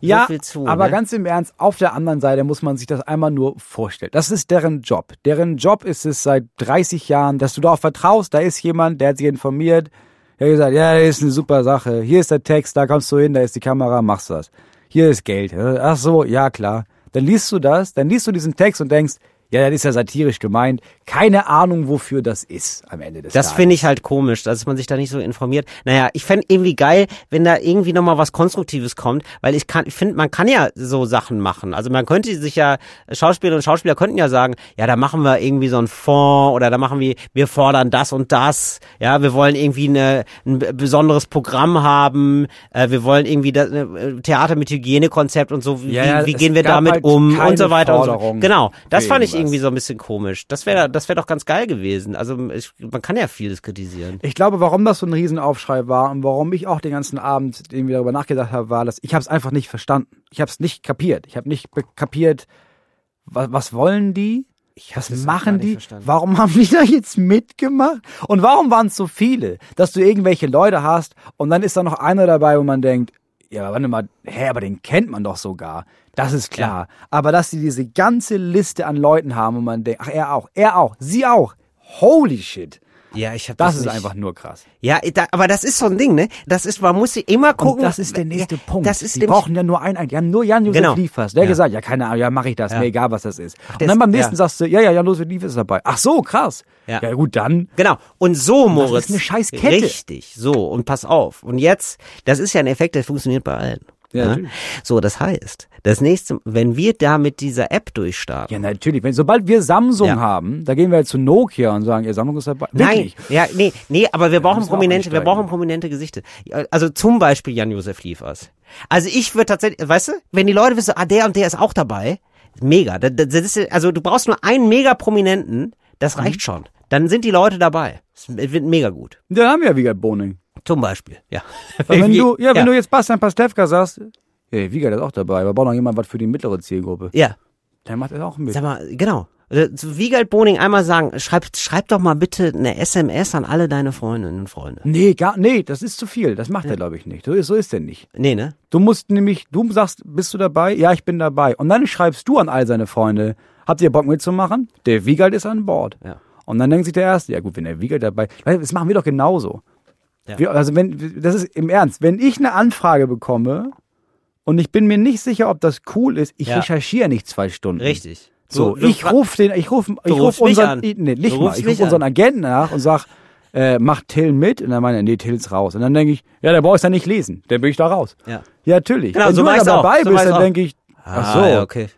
Ja, so zu. aber ne? ganz im Ernst, auf der anderen Seite muss man sich das einmal nur vorstellen. Das ist deren Job. Deren Job ist es seit 30 Jahren, dass du darauf vertraust, da ist jemand, der hat sich informiert, der hat gesagt, ja, das ist eine super Sache. Hier ist der Text, da kommst du hin, da ist die Kamera, machst was. Hier ist Geld. Ach so, ja klar. Dann liest du das, dann liest du diesen Text und denkst, ja, das ist ja satirisch gemeint. Keine Ahnung, wofür das ist am Ende des Das Tages. finde ich halt komisch, dass man sich da nicht so informiert. Naja, ich fände irgendwie geil, wenn da irgendwie nochmal was Konstruktives kommt, weil ich kann, ich finde, man kann ja so Sachen machen. Also man könnte sich ja, Schauspielerinnen und Schauspieler könnten ja sagen, ja, da machen wir irgendwie so einen Fonds oder da machen wir, wir fordern das und das, ja, wir wollen irgendwie eine, ein besonderes Programm haben, äh, wir wollen irgendwie das, äh, Theater mit Hygienekonzept und so, wie, Ja, wie gehen wir damit halt um und so weiter und so. Forderung Genau, das fand ich irgendwas. Irgendwie so ein bisschen komisch. Das wäre, das wäre doch ganz geil gewesen. Also ich, man kann ja vieles kritisieren. Ich glaube, warum das so ein Riesenaufschrei war und warum ich auch den ganzen Abend irgendwie darüber nachgedacht habe, war, dass ich habe es einfach nicht verstanden. Ich habe es nicht kapiert. Ich habe nicht kapiert, was, was wollen die? Was das auch machen die? verstanden. Warum haben die da jetzt mitgemacht? Und warum waren es so viele, dass du irgendwelche Leute hast und dann ist da noch einer dabei, wo man denkt, ja, warte mal, hä, aber den kennt man doch sogar. Das ist klar. Aber dass sie diese ganze Liste an Leuten haben und man denkt, ach, er auch, er auch, sie auch. Holy shit. Ja, ich habe Das, das, ist nicht. einfach nur krass. Ja, da, aber das ist so ein Ding, ne? Das ist, man muss sich immer gucken. Und das ist der nächste ja, Punkt. Das ist die brauchen ja nur einen, die haben nur Jan-Josef Genau. Liefers. Der hat Ja. gesagt, ja, keine Ahnung, ja, mache ich das, Ja. mir egal, was das ist. der und dann beim nächsten ja. sagst du, ja, ja, Jan-Josef Liefers ist dabei. Ach so, krass. Ja. Ja, gut, dann. Genau. Und so, Moritz. ist eine scheiß Kette. Richtig. So. Und pass auf. Und jetzt, das ist ja ein Effekt, der funktioniert bei allen. Ja, ne? natürlich. So, das heißt, das nächste, wenn wir da mit dieser App durchstarten. Ja, natürlich. Wenn, sobald wir Samsung Ja. haben, da gehen wir jetzt zu Nokia und sagen, ihr Samsung ist dabei. Wirklich. Nein, ja, nee, nee, aber wir brauchen prominente, wir brauchen prominente Gesichter. Also zum Beispiel Jan-Josef Liefers. Also ich würde tatsächlich, weißt du, wenn die Leute wissen, ah, der und der ist auch dabei, mega. Das, das ist, also du brauchst nur einen mega Prominenten, das Mhm. reicht schon. Dann sind die Leute dabei. Es wird mega gut. Dann haben wir ja Wiegald Boning. Zum Beispiel, ja. Weil wenn du, ja, wenn du jetzt Bastian Pastewka sagst, ja, Wiegald ist auch dabei, aber braucht noch jemand was für die mittlere Zielgruppe. Ja, Der macht das auch mit. sag mal, genau. Äh, Zu Wiegald Boning einmal sagen, schreib, schreib doch mal bitte eine SMS an alle deine Freundinnen und Freunde. Nee, gar, nee, das ist zu viel. Das macht er, glaube ich, nicht. So ist, so ist er nicht. Nee, ne? Du musst nämlich, du sagst, bist du dabei? Ja, ich bin dabei. Und dann schreibst du an all seine Freunde, habt ihr Bock mitzumachen? Der Wiegald ist an Bord. Ja. Und dann denkt sich der Erste, ja gut, wenn der Wiegald dabei, das machen wir doch genauso. Ja. Wir, also wenn, das ist im Ernst, wenn ich eine Anfrage bekomme und ich bin mir nicht sicher, ob das cool ist, ich Ja. recherchiere nicht zwei Stunden. Richtig. So, Du- ich fra- ruf den, ich ruf, ich ruf rufst mich unseren, nee, nicht mal, ich ruf mich unseren an. Agenten nach und sag, äh, macht Till mit? Und dann meine er, nee, Till ist raus. Und dann denke ich, ja, der brauchst ja nicht lesen, dann bin ich da raus. Ja. Ja, natürlich. Genau, Wenn so du auch. dabei So mach bist, dann auch. denke ich, ach so. Ah, ja, okay.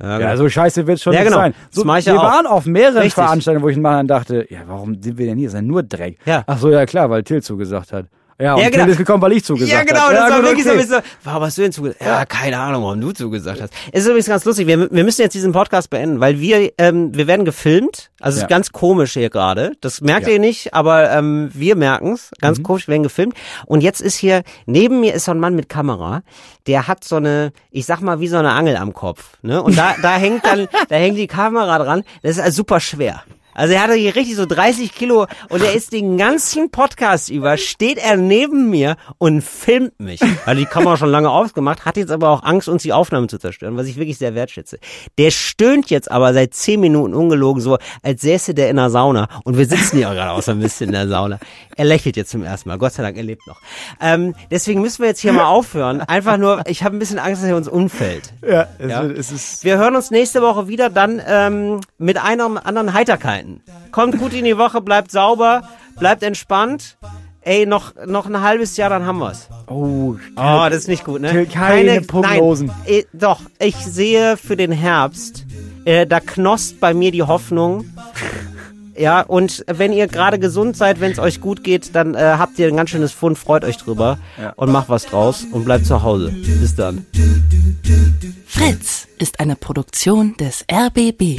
Ja, Ja, so scheiße wird's schon Ja, nicht genau. sein. So, wir auch. waren auf mehreren Richtig. Veranstaltungen, wo ich mal dachte, ja, warum sind wir denn hier? Das ist ja nur Dreck. Ja. Ach so, ja klar, weil Till zugesagt hat. Ja, und Ja, genau. Ist gekommen, weil ich zugesagt Ja, genau, habe. das war gut, wirklich okay. so, ein bisschen warum hast du denn zugesagt? Ja, keine Ahnung, warum du zugesagt hast. Es ist übrigens ganz lustig, wir, wir müssen jetzt diesen Podcast beenden, weil wir, ähm, wir werden gefilmt, also es Ja. ist ganz komisch hier gerade, das merkt Ja. ihr nicht, aber ähm, wir merken's. ganz komisch, wir werden gefilmt und jetzt ist hier, neben mir ist so ein Mann mit Kamera, der hat so eine, ich sag mal, wie so eine Angel am Kopf, ne, und da, da hängt dann, da hängt die Kamera dran, das ist also super schwer. Also er hatte hier richtig so 30 Kilo und er ist den ganzen Podcast über, steht er neben mir und filmt mich. Weil die Kamera schon lange ausgemacht, hat jetzt aber auch Angst, uns die Aufnahmen zu zerstören, was ich wirklich sehr wertschätze. Der stöhnt jetzt aber seit 10 Minuten ungelogen so, als säße der in der Sauna. Und wir sitzen ja gerade auch so ein bisschen in der Sauna. Er lächelt jetzt zum ersten Mal. Gott sei Dank, er lebt noch. Ähm, deswegen müssen wir jetzt hier mal aufhören. Einfach nur, ich habe ein bisschen Angst, dass er uns umfällt. Ja, es, Ja. es ist. Wir hören uns nächste Woche wieder dann ähm, mit einer anderen Heiterkeiten. Kommt gut in die Woche, bleibt sauber, bleibt entspannt. Ey, noch, noch ein halbes Jahr, dann haben wir's. Oh, Oh, das ist nicht gut, ne? Till, keine Prognosen. Nein, äh, doch, ich sehe für den Herbst, äh, da knosst bei mir die Hoffnung. Ja, und wenn ihr gerade gesund seid, wenn es euch gut geht, dann äh, habt ihr ein ganz schönes Fund, freut euch drüber Ja. und macht was draus und bleibt zu Hause. Bis dann. Fritz ist eine Produktion des RBB.